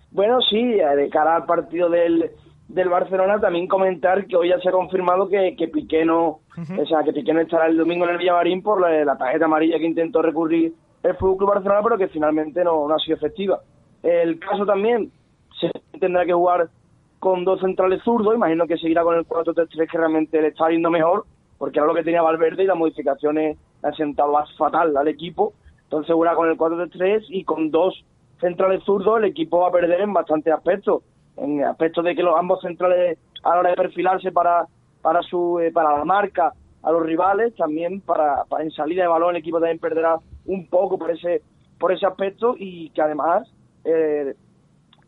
Bueno, sí, de cara al partido del, del Barcelona también comentar que hoy ya se ha confirmado que, que Piqué no, o sea, que Piqué no estará el domingo en el Villamarín por la, tarjeta amarilla que intentó recurrir el Fútbol Club Barcelona, pero que finalmente no, no ha sido efectiva. El caso también se tendrá que jugar con dos centrales zurdos, imagino que seguirá con el 4-3-3 que realmente le está yendo mejor, porque era lo que tenía Valverde y las modificaciones han sentado más fatal al equipo. Entonces jugará con el 4-3-3 y con dos centrales zurdos el equipo va a perder en bastantes aspectos en aspecto de que los ambos centrales a la hora de perfilarse para para su eh, para la marca a los rivales también para, para, en salida de balón el equipo también perderá un poco por ese por ese aspecto y que además eh,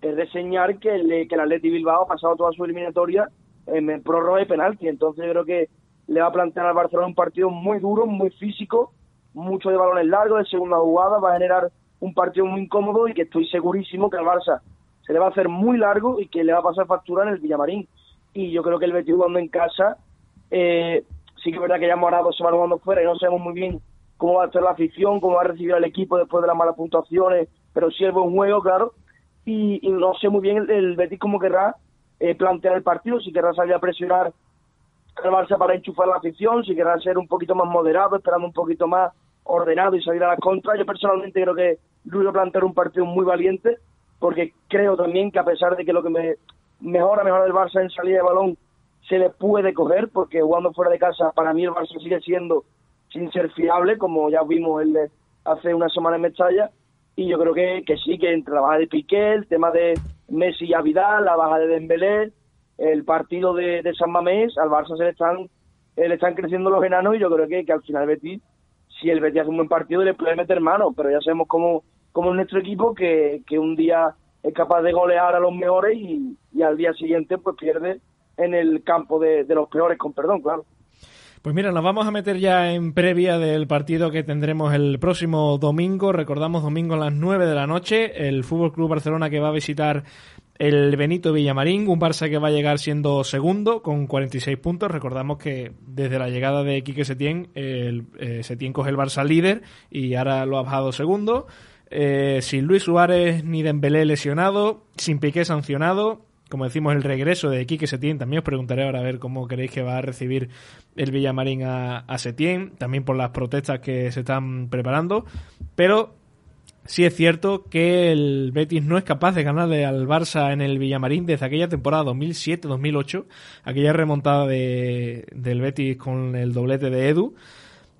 es reseñar que el, que el Atleti Bilbao ha pasado toda su eliminatoria en prórroga de penalti. Entonces yo creo que le va a plantear al Barcelona un partido muy duro muy físico mucho de balones largos de segunda jugada va a generar un partido muy incómodo y que estoy segurísimo que el Barça se le va a hacer muy largo y que le va a pasar factura en el Villamarín. Y yo creo que el Betis jugando en casa, eh, sí que es verdad que ya hemos ahora dos semanas jugando fuera y no sabemos muy bien cómo va a estar la afición, cómo va a recibir al equipo después de las malas puntuaciones, pero sí es buen juego, claro. Y, no sé muy bien el, Betis cómo querrá eh, plantear el partido, si querrá salir a presionar al Barça para enchufar la afición, si querrá ser un poquito más moderado, esperando un poquito más ordenado y salir a la contra. Yo personalmente creo que Luis va a plantear un partido muy valiente, porque creo también que a pesar de que lo que me mejora, mejora el Barça en salida de balón, se le puede coger, porque jugando fuera de casa, para mí el Barça sigue siendo sin ser fiable, como ya vimos el de hace una semana en Mestalla, y yo creo que, que sí, que entre la baja de Piqué, el tema de Messi y Vidal, la baja de Dembélé, el partido de, San Mamés, al Barça se le están, eh, le están creciendo los enanos y yo creo que, que al final Betis, si el Betis hace un buen partido, le puede meter mano, pero ya sabemos cómo como nuestro equipo que, que un día es capaz de golear a los mejores y, al día siguiente pues pierde en el campo de, los peores, con perdón, claro. Pues mira, nos vamos a meter ya en previa del partido que tendremos el próximo domingo. Recordamos domingo a las 9 de la noche, el Fútbol Club Barcelona que va a visitar el Benito Villamarín, un Barça que va a llegar siendo segundo con 46 puntos. Recordamos que desde la llegada de Quique Setién, el, eh, Setién coge el Barça líder y ahora lo ha bajado segundo. Eh, sin Luis Suárez ni Dembélé lesionado, sin Piqué sancionado, como decimos, el regreso de Quique Setién. También os preguntaré ahora a ver cómo creéis que va a recibir el Villamarín a, a Setién, también por las protestas que se están preparando. Pero sí es cierto que el Betis no es capaz de ganarle al Barça en el Villamarín desde aquella temporada 2007-2008, aquella remontada de, del Betis con el doblete de Edu.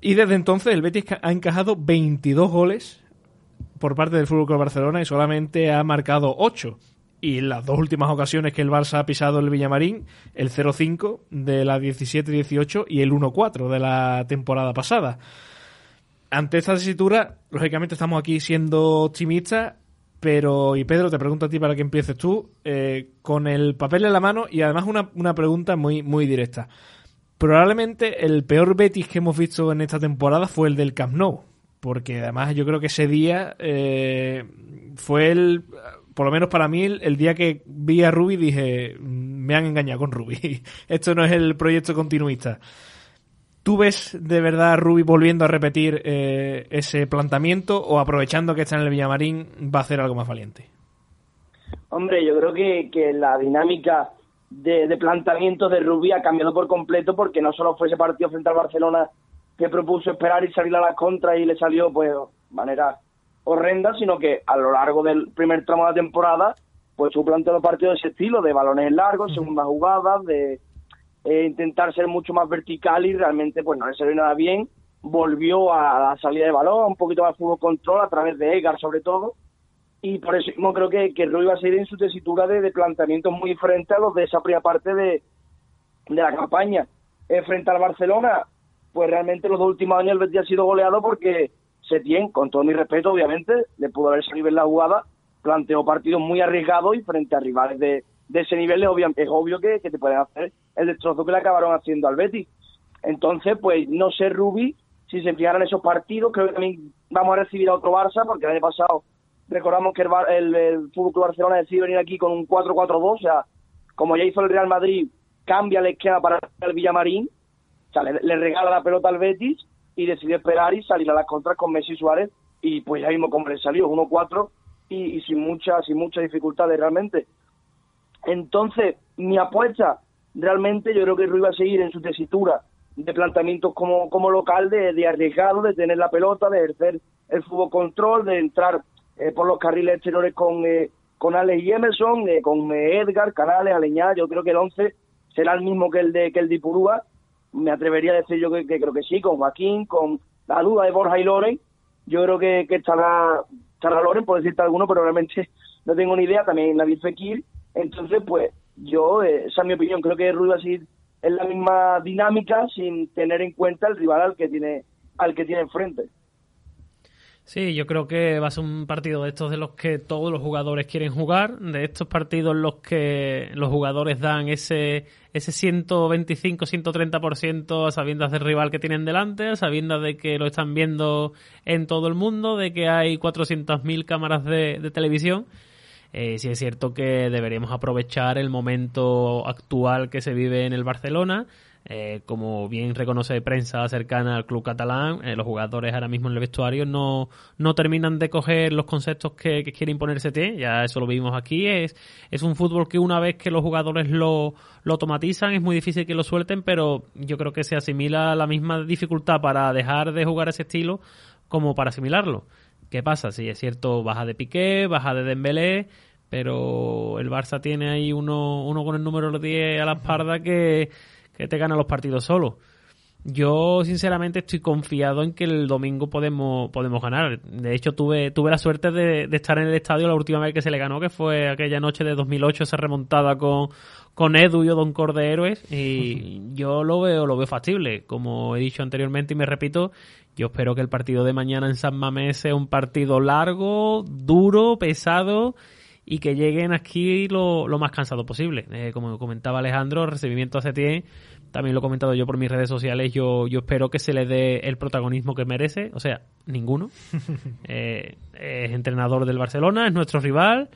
Y desde entonces el Betis ha encajado 22 goles por parte del Fútbol Club Barcelona y solamente ha marcado 8. Y en las dos últimas ocasiones que el Barça ha pisado el Villamarín, el 0-5 de la 17-18 y el 1-4 de la temporada pasada. Ante esta tesitura, lógicamente estamos aquí siendo optimistas, pero, y Pedro, te pregunto a ti para que empieces tú, eh, con el papel en la mano y además una, una pregunta muy, muy directa. Probablemente el peor Betis que hemos visto en esta temporada fue el del Camp Nou porque además yo creo que ese día eh, fue el, por lo menos para mí, el, día que vi a Ruby dije, me han engañado con Ruby, esto no es el proyecto continuista. ¿Tú ves de verdad a Ruby volviendo a repetir eh, ese planteamiento o aprovechando que está en el Villamarín va a hacer algo más valiente? Hombre, yo creo que, que la dinámica de, de planteamiento de Ruby ha cambiado por completo porque no solo fue ese partido frente al Barcelona que propuso esperar y salir a la contra y le salió pues de manera horrenda, sino que a lo largo del primer tramo de la temporada pues tú planteas los partidos de ese estilo, de balones largos, segundas jugadas, de eh, intentar ser mucho más vertical y realmente pues no le salió nada bien. Volvió a la salida de balón, un poquito más fútbol control a través de Edgar sobre todo. Y por eso mismo creo que, que Rui va a seguir en su tesitura de, de planteamientos muy diferentes a los de esa primera parte de, de la campaña. Eh, frente al Barcelona, pues realmente los dos últimos años el Betis ha sido goleado porque Setién, con todo mi respeto, obviamente, le pudo haber salido en la jugada, planteó partidos muy arriesgados y frente a rivales de, ese nivel es obvio, que, te pueden hacer el destrozo que le acabaron haciendo al Betis. Entonces, pues no sé, Rubi, si se fijaran esos partidos, creo que también vamos a recibir a otro Barça, porque el año pasado recordamos que el, el, Fútbol Barcelona decidió venir aquí con un 4-4-2, o sea, como ya hizo el Real Madrid, cambia la esquema para el Villamarín, o sea, le, regala la pelota al Betis y decidió esperar y salir a las contras con Messi Suárez, y pues ya mismo como le salió, 1-4 y, y, sin muchas sin muchas dificultades realmente. Entonces, mi apuesta, realmente yo creo que Rui va a seguir en su tesitura de planteamientos como, como local, de, arriesgado, de tener la pelota, de ejercer el fútbol control, de entrar eh, por los carriles exteriores con, eh, con Alex y Emerson, eh, con Edgar, Canales, Aleñá, yo creo que el 11 será el mismo que el de que el de Ipurúa, me atrevería a decir yo que, creo que sí, con Joaquín, con la duda de Borja y Loren, yo creo que, que estará, estará Loren, por decirte alguno, pero realmente no tengo ni idea, también Nabil Fekir, entonces pues yo, eh, esa es mi opinión, creo que Rui va a seguir en la misma dinámica sin tener en cuenta el rival al que tiene, al que tiene enfrente. Sí, yo creo que va a ser un partido de estos de los que todos los jugadores quieren jugar, de estos partidos en los que los jugadores dan ese ese 125, 130% a sabiendas del rival que tienen delante, a sabiendas de que lo están viendo en todo el mundo, de que hay 400.000 cámaras de, de televisión. Eh, sí es cierto que deberíamos aprovechar el momento actual que se vive en el Barcelona, eh, como bien reconoce prensa cercana al club catalán, eh, los jugadores ahora mismo en el vestuario no, no terminan de coger los conceptos que, que quiere imponer ST, ya eso lo vimos aquí, es, es un fútbol que una vez que los jugadores lo, lo automatizan es muy difícil que lo suelten, pero yo creo que se asimila la misma dificultad para dejar de jugar ese estilo como para asimilarlo. ¿Qué pasa? Si es cierto, baja de Piqué, baja de Dembélé, pero el Barça tiene ahí uno, uno con el número 10 a la espalda que que te gana los partidos solo. Yo sinceramente estoy confiado en que el domingo podemos podemos ganar. De hecho tuve tuve la suerte de, de, estar en el estadio la última vez que se le ganó, que fue aquella noche de 2008, esa remontada con con Edu y Don de Héroes y yo lo veo lo veo factible. Como he dicho anteriormente y me repito, yo espero que el partido de mañana en San Mamés sea un partido largo, duro, pesado y que lleguen aquí lo, lo más cansado posible. Eh, como comentaba Alejandro, recibimiento a Setién, también lo he comentado yo por mis redes sociales, yo, yo espero que se le dé el protagonismo que merece, o sea, ninguno. eh, es entrenador del Barcelona, es nuestro rival.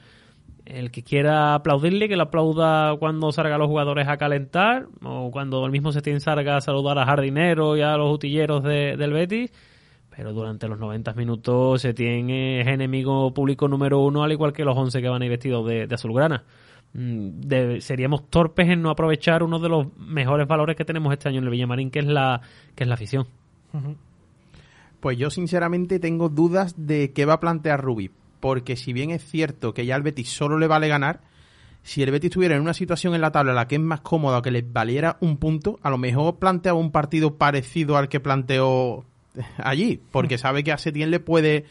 El que quiera aplaudirle, que lo aplauda cuando salga a los jugadores a calentar, o cuando el mismo Setién salga a saludar a Jardinero y a los utilleros de, del Betis pero durante los 90 minutos se tiene es enemigo público número uno, al igual que los 11 que van a ir vestidos de, de azulgrana. Mm, de, seríamos torpes en no aprovechar uno de los mejores valores que tenemos este año en el Villamarín, que es la, que es la afición. Pues yo sinceramente tengo dudas de qué va a plantear Rubi, porque si bien es cierto que ya al Betis solo le vale ganar, si el Betis estuviera en una situación en la tabla en la que es más cómoda que le valiera un punto, a lo mejor planteaba un partido parecido al que planteó allí, porque sabe que a Setién le puede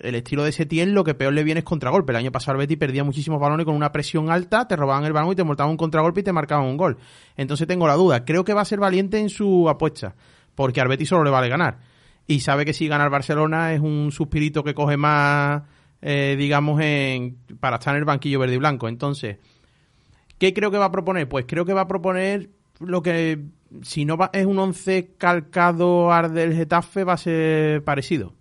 el estilo de Setién lo que peor le viene es contragolpe. El año pasado el perdía muchísimos balones con una presión alta, te robaban el balón y te montaban un contragolpe y te marcaban un gol. Entonces tengo la duda. Creo que va a ser valiente en su apuesta, porque al Betis solo le vale ganar. Y sabe que si gana el Barcelona es un suspirito que coge más, eh, digamos, en, para estar en el banquillo verde y blanco. Entonces, ¿qué creo que va a proponer? Pues creo que va a proponer lo que si no va, es un 11 calcado al del Getafe, va a ser parecido.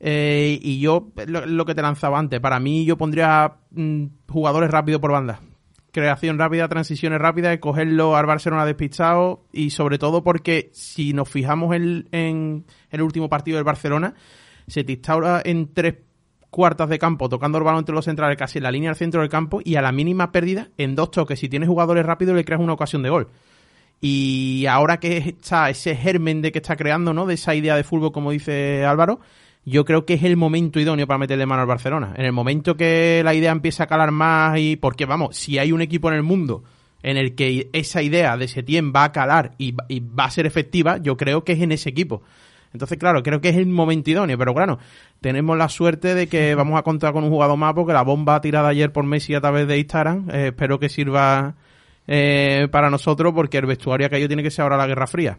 Eh, y yo, lo, que te lanzaba antes, para mí yo pondría mm, jugadores rápidos por banda. Creación rápida, transiciones rápidas, cogerlo al Barcelona despistado y sobre todo porque si nos fijamos en, en, el último partido del Barcelona, se te instaura en tres cuartas de campo tocando el balón entre los centrales casi en la línea al centro del campo y a la mínima pérdida en dos toques si tienes jugadores rápidos le creas una ocasión de gol y ahora que está ese germen de que está creando, ¿no? De esa idea de fútbol, como dice Álvaro, yo creo que es el momento idóneo para meterle mano al Barcelona. En el momento que la idea empieza a calar más y porque vamos, si hay un equipo en el mundo en el que esa idea de Setién va a calar y, y va a ser efectiva, yo creo que es en ese equipo. Entonces, claro, creo que es el momento idóneo, pero claro, tenemos la suerte de que vamos a contar con un jugador más porque la bomba tirada ayer por Messi a través de Instagram, eh, espero que sirva eh, para nosotros porque el vestuario aquello tiene que ser ahora la Guerra Fría.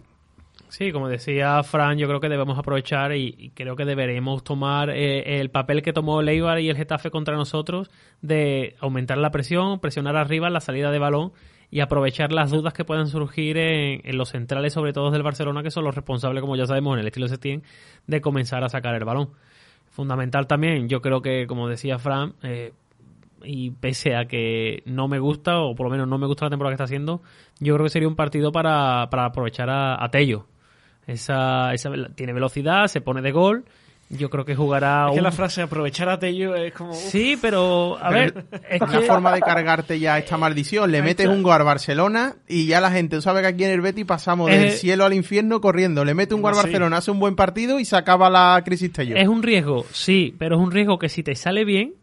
Sí, como decía Fran, yo creo que debemos aprovechar y, creo que deberemos tomar eh, el papel que tomó Leibar y el Getafe contra nosotros de aumentar la presión, presionar arriba la salida de balón y aprovechar las dudas que puedan surgir en, los centrales, sobre todo del Barcelona, que son los responsables, como ya sabemos, en el estilo Setién, de comenzar a sacar el balón. Fundamental también, yo creo que, como decía Fran, eh, y pese a que no me gusta, o por lo menos no me gusta la temporada que está haciendo, yo creo que sería un partido para, para aprovechar a, a Tello. Esa, esa, tiene velocidad, se pone de gol yo creo que jugará. Es que la frase aprovechar a Tello es como. Sí, pero a ver. Es una forma de cargarte ya esta maldición. Le metes un gol al Barcelona y ya la gente sabe que aquí en el Betty pasamos del cielo al infierno corriendo. Le mete un gol al Barcelona, hace un buen partido y se acaba la crisis Tello. Es un riesgo, sí, pero es un riesgo que si te sale bien,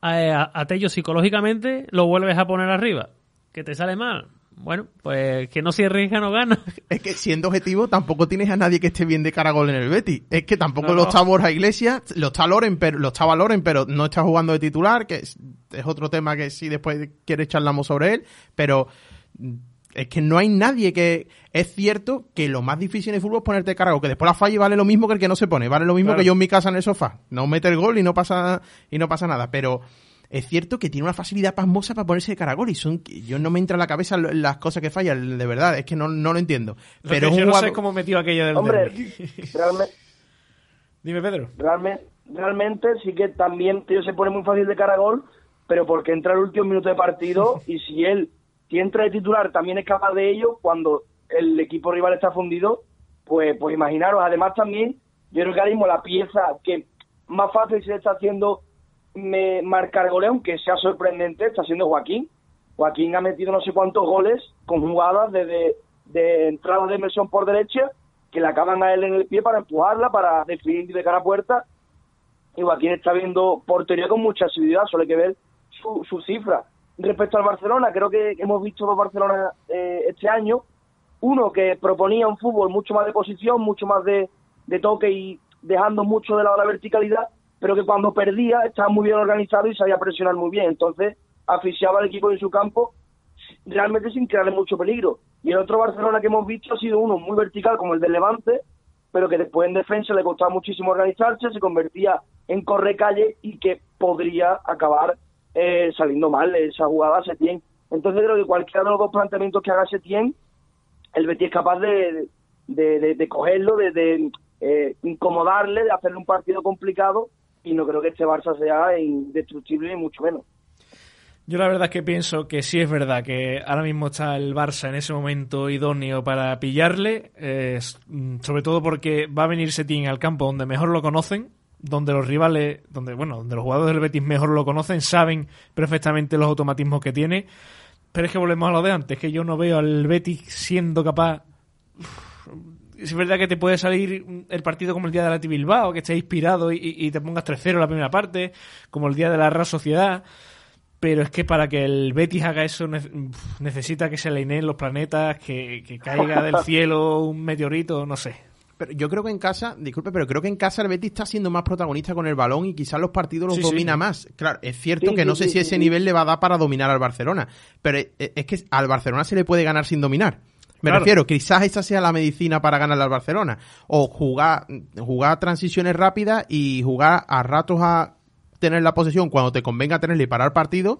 a, a Tello psicológicamente lo vuelves a poner arriba. Que te sale mal, bueno, pues que no se arriesga no gana. Es que siendo objetivo tampoco tienes a nadie que esté bien de caragol en el Betty. Es que tampoco lo está Borja Iglesias, lo está Loren, pero lo estaba Loren, pero no está jugando de titular, que es, otro tema que si después quiere charlamos sobre él, pero es que no hay nadie que es cierto que lo más difícil en el fútbol es ponerte caragol, que después la falla vale lo mismo que el que no se pone, vale lo mismo que yo en mi casa en el sofá, no mete el gol y no pasa y no pasa nada, pero es cierto que tiene una facilidad pasmosa para ponerse de caragol y son yo no me entra en la cabeza las cosas que fallan, de verdad, es que no, no lo entiendo. Pero yo no sé cómo metió aquello del Hombre, realmente Dime, Pedro. Realmente, realmente sí que también tío, se pone muy fácil de caragol, pero porque entra el último minuto de partido y si él, si entra de titular, también es capaz de ello cuando el equipo rival está fundido, pues, pues imaginaros. Además también, yo creo que ahora mismo la pieza que más fácil se está haciendo me marcar goles, aunque sea sorprendente, está siendo Joaquín. Joaquín ha metido no sé cuántos goles con jugadas de, de, entrada de inversión por derecha que le acaban a él en el pie para empujarla, para definir de cara a puerta. Y Joaquín está viendo portería con mucha asiduidad, solo hay que ver su, su cifra. Respecto al Barcelona, creo que hemos visto dos Barcelona eh, este año. Uno que proponía un fútbol mucho más de posición, mucho más de, de toque y dejando mucho de lado la verticalidad pero que cuando perdía estaba muy bien organizado y sabía presionar muy bien. Entonces, asfixiaba al equipo en su campo realmente sin crearle mucho peligro. Y el otro Barcelona que hemos visto ha sido uno muy vertical como el del Levante, pero que después en defensa le costaba muchísimo organizarse, se convertía en corre-calle y que podría acabar eh, saliendo mal esa jugada a Setién. Entonces creo que cualquiera de los dos planteamientos que haga Setién, el Betis es capaz de, de, de, cogerlo, de, eh, incomodarle, de hacerle un partido complicado y no creo que este Barça sea indestructible ni mucho menos. Yo la verdad es que pienso que sí es verdad que ahora mismo está el Barça en ese momento idóneo para pillarle, mm, sobre todo porque va a venir Setín al campo donde mejor lo conocen, donde los rivales, donde bueno, donde los jugadores del Betis mejor lo conocen, saben perfectamente los automatismos que tiene. Pero es que volvemos a lo de antes, que yo no veo al Betis siendo capaz es verdad que te puede salir el partido como el día de la Bilbao, que esté inspirado y, te pongas 3-0 en la primera parte, como el día de la Real Sociedad. Pero es que para que el Betis haga eso necesita que se alineen los planetas, que, caiga del cielo un meteorito, no sé. Pero yo creo que en casa, disculpe, pero creo que en casa el Betis está siendo más protagonista con el balón y quizás los partidos los domina más. Claro, es cierto que no sé si ese nivel le va a dar para dominar al Barcelona, pero es que al Barcelona se le puede ganar sin dominar. Me refiero, quizás esa sea la medicina para ganar al Barcelona. O jugar, jugar transiciones rápidas y jugar a ratos a tener la posesión cuando te convenga tenerle y parar partido.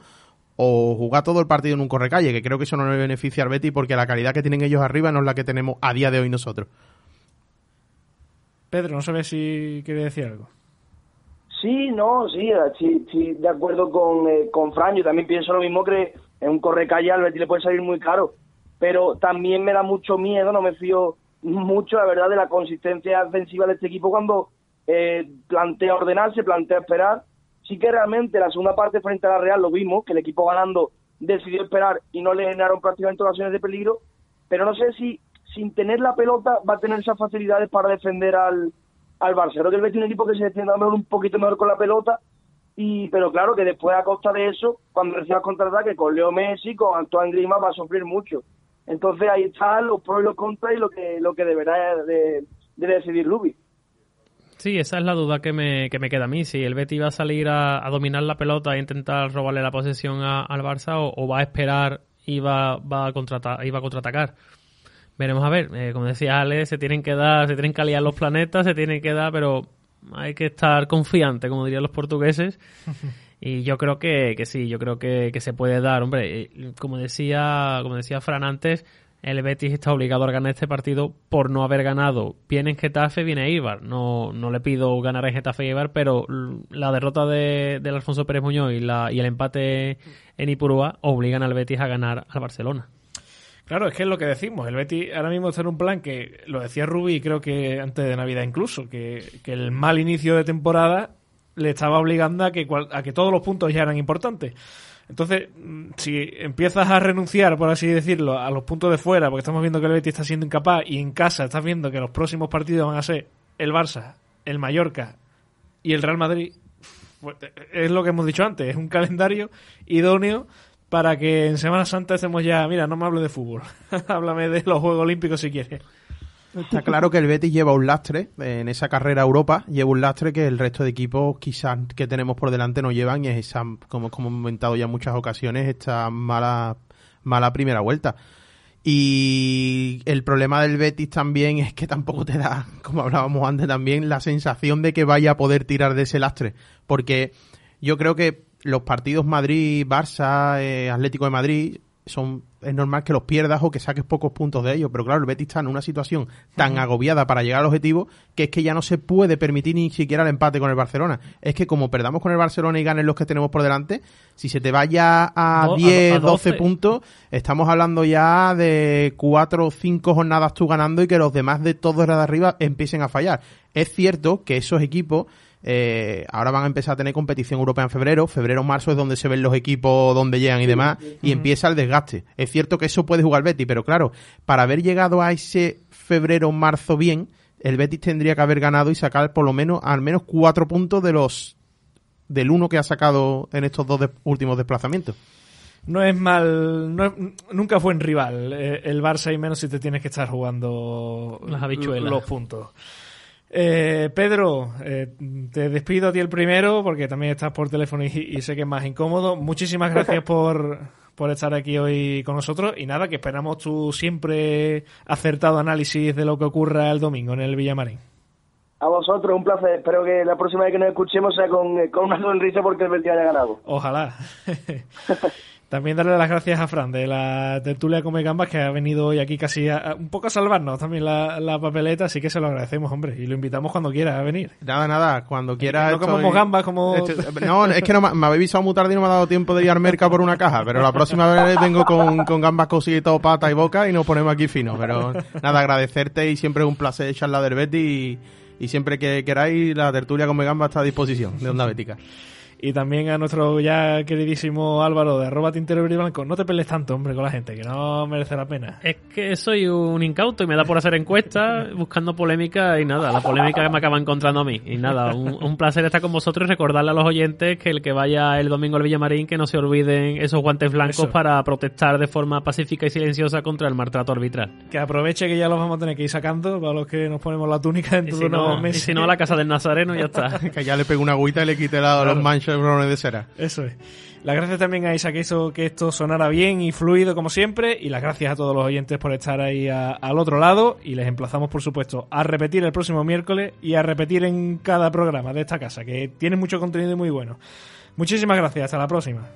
O jugar todo el partido en un correcalle, que creo que eso no le beneficia al Betty porque la calidad que tienen ellos arriba no es la que tenemos a día de hoy nosotros. Pedro, no sabes si quiere decir algo. Sí, no, sí, sí, sí de acuerdo con, eh, con Fran. Yo también pienso lo mismo que en un correcalle al Betty le puede salir muy caro pero también me da mucho miedo, no me fío mucho, la verdad, de la consistencia defensiva de este equipo cuando eh, plantea ordenarse, plantea esperar. Sí que realmente la segunda parte frente a la Real lo vimos, que el equipo ganando decidió esperar y no le generaron prácticamente ocasiones de peligro, pero no sé si sin tener la pelota va a tener esas facilidades para defender al, al Barcelona, que el Betis es un equipo que se defiende mejor un poquito mejor con la pelota, y pero claro que después a costa de eso, cuando reciba contraataque con Leo Messi, con Antoine Griezmann va a sufrir mucho. Entonces ahí están los pros y los contras y lo que, lo que deberá de, de decidir Lubi. Sí, esa es la duda que me, que me queda a mí. Si el Betis va a salir a, dominar la pelota e intentar robarle la posesión al Barça o, va a esperar y va, va, a, contratar, y va a contraatacar. Veremos a ver. Eh, como decía Ale, se tienen que dar, se tienen que aliar los planetas, se tienen que dar, pero hay que estar confiante, como dirían los portugueses. Y yo creo que, que sí, yo creo que, que, se puede dar. Hombre, eh, como decía, como decía Fran antes, el Betis está obligado a ganar este partido por no haber ganado. Viene en Getafe, viene Ibar. No, no le pido ganar en Getafe y Ibar, pero la derrota de, del Alfonso Pérez Muñoz y, la, y el empate en Ipurúa obligan al Betis a ganar al Barcelona. Claro, es que es lo que decimos. El Betis ahora mismo está en un plan que, lo decía Rubí, creo que antes de Navidad incluso, que, que el mal inicio de temporada le estaba obligando a que, a que todos los puntos ya eran importantes. Entonces, mm, si empiezas a renunciar, por así decirlo, a los puntos de fuera, porque estamos viendo que el Betis está siendo incapaz, y en casa estás viendo que los próximos partidos van a ser el Barça, el Mallorca y el Real Madrid, pues, es lo que hemos dicho antes, es un calendario idóneo para que en Semana Santa estemos ya, mira, no me hable de fútbol, háblame de los Juegos Olímpicos si quieres. Está claro que el Betis lleva un lastre en esa carrera Europa, lleva un lastre que el resto de equipos quizás que tenemos por delante no llevan y es esa, como, como hemos comentado ya en muchas ocasiones, esta mala, mala primera vuelta. Y el problema del Betis también es que tampoco te da, como hablábamos antes también, la sensación de que vaya a poder tirar de ese lastre. Porque yo creo que los partidos Madrid, Barça, eh, Atlético de Madrid son es normal que los pierdas o que saques pocos puntos de ellos, pero claro, el Betis está en una situación tan agobiada para llegar al objetivo que es que ya no se puede permitir ni siquiera el empate con el Barcelona. Es que como perdamos con el Barcelona y ganen los que tenemos por delante, si se te vaya a 10, 12 puntos, estamos hablando ya de 4 o 5 jornadas tú ganando y que los demás de todos de arriba empiecen a fallar. Es cierto que esos equipos eh, ahora van a empezar a tener competición europea en febrero. Febrero, marzo es donde se ven los equipos, donde llegan y demás, y empieza el desgaste. Es cierto que eso puede jugar Betis, pero claro, para haber llegado a ese febrero, marzo bien, el Betis tendría que haber ganado y sacar por lo menos al menos cuatro puntos de los del uno que ha sacado en estos dos últimos desplazamientos. No es mal, nunca fue en rival eh, el Barça y menos si te tienes que estar jugando las habichuelas. los puntos. Eh, Pedro, eh, te despido a ti el primero porque también estás por teléfono y, sé que es más incómodo. Muchísimas gracias por, por estar aquí hoy con nosotros y nada, que esperamos tu siempre acertado análisis de lo que ocurra el domingo en el Villamarín. A vosotros, un placer. Espero que la próxima vez que nos escuchemos sea con, con una sonrisa porque el Betis haya ganado. Ojalá. También darle las gracias a Fran de la tertulia Come Gambas que ha venido hoy aquí casi un poco a salvarnos también la, papeleta, así que se lo agradecemos, hombre, y lo invitamos cuando quiera a venir. Nada, nada, cuando quiera. No comemos gambas como... no, es que no, me habéis visado muy tarde y no me ha dado tiempo de ir al mercado por una caja, pero la próxima vez vengo con, con gambas cosidas, pata y boca y nos ponemos aquí fino. Pero nada, agradecerte y siempre es un placer charlar del Betty y, siempre que queráis la tertulia Come Gambas está a disposición de Onda Bética. Y también a nuestro ya queridísimo Álvaro de arroba tintero blanco. No te pelees tanto, hombre, con la gente, que no merece la pena. Es que soy un incauto y me da por hacer encuestas buscando polémica y nada, la polémica que me acaba encontrando a mí. Y nada, un, placer estar con vosotros y recordarle a los oyentes que el que vaya el domingo al Villamarín que no se olviden esos guantes blancos para protestar de forma pacífica y silenciosa contra el maltrato arbitral. Que aproveche que ya los vamos a tener que ir sacando para los que nos ponemos la túnica dentro de unos no, meses. Y si no, a la casa del Nazareno ya está. que ya le pegue una agüita y le quite los manchos de cera. Eso es. Las gracias también a Isa que hizo que esto sonara bien y fluido como siempre. Y las gracias a todos los oyentes por estar ahí al otro lado. Y les emplazamos, por supuesto, a repetir el próximo miércoles y a repetir en cada programa de esta casa, que tiene mucho contenido muy bueno. Muchísimas gracias. Hasta la próxima.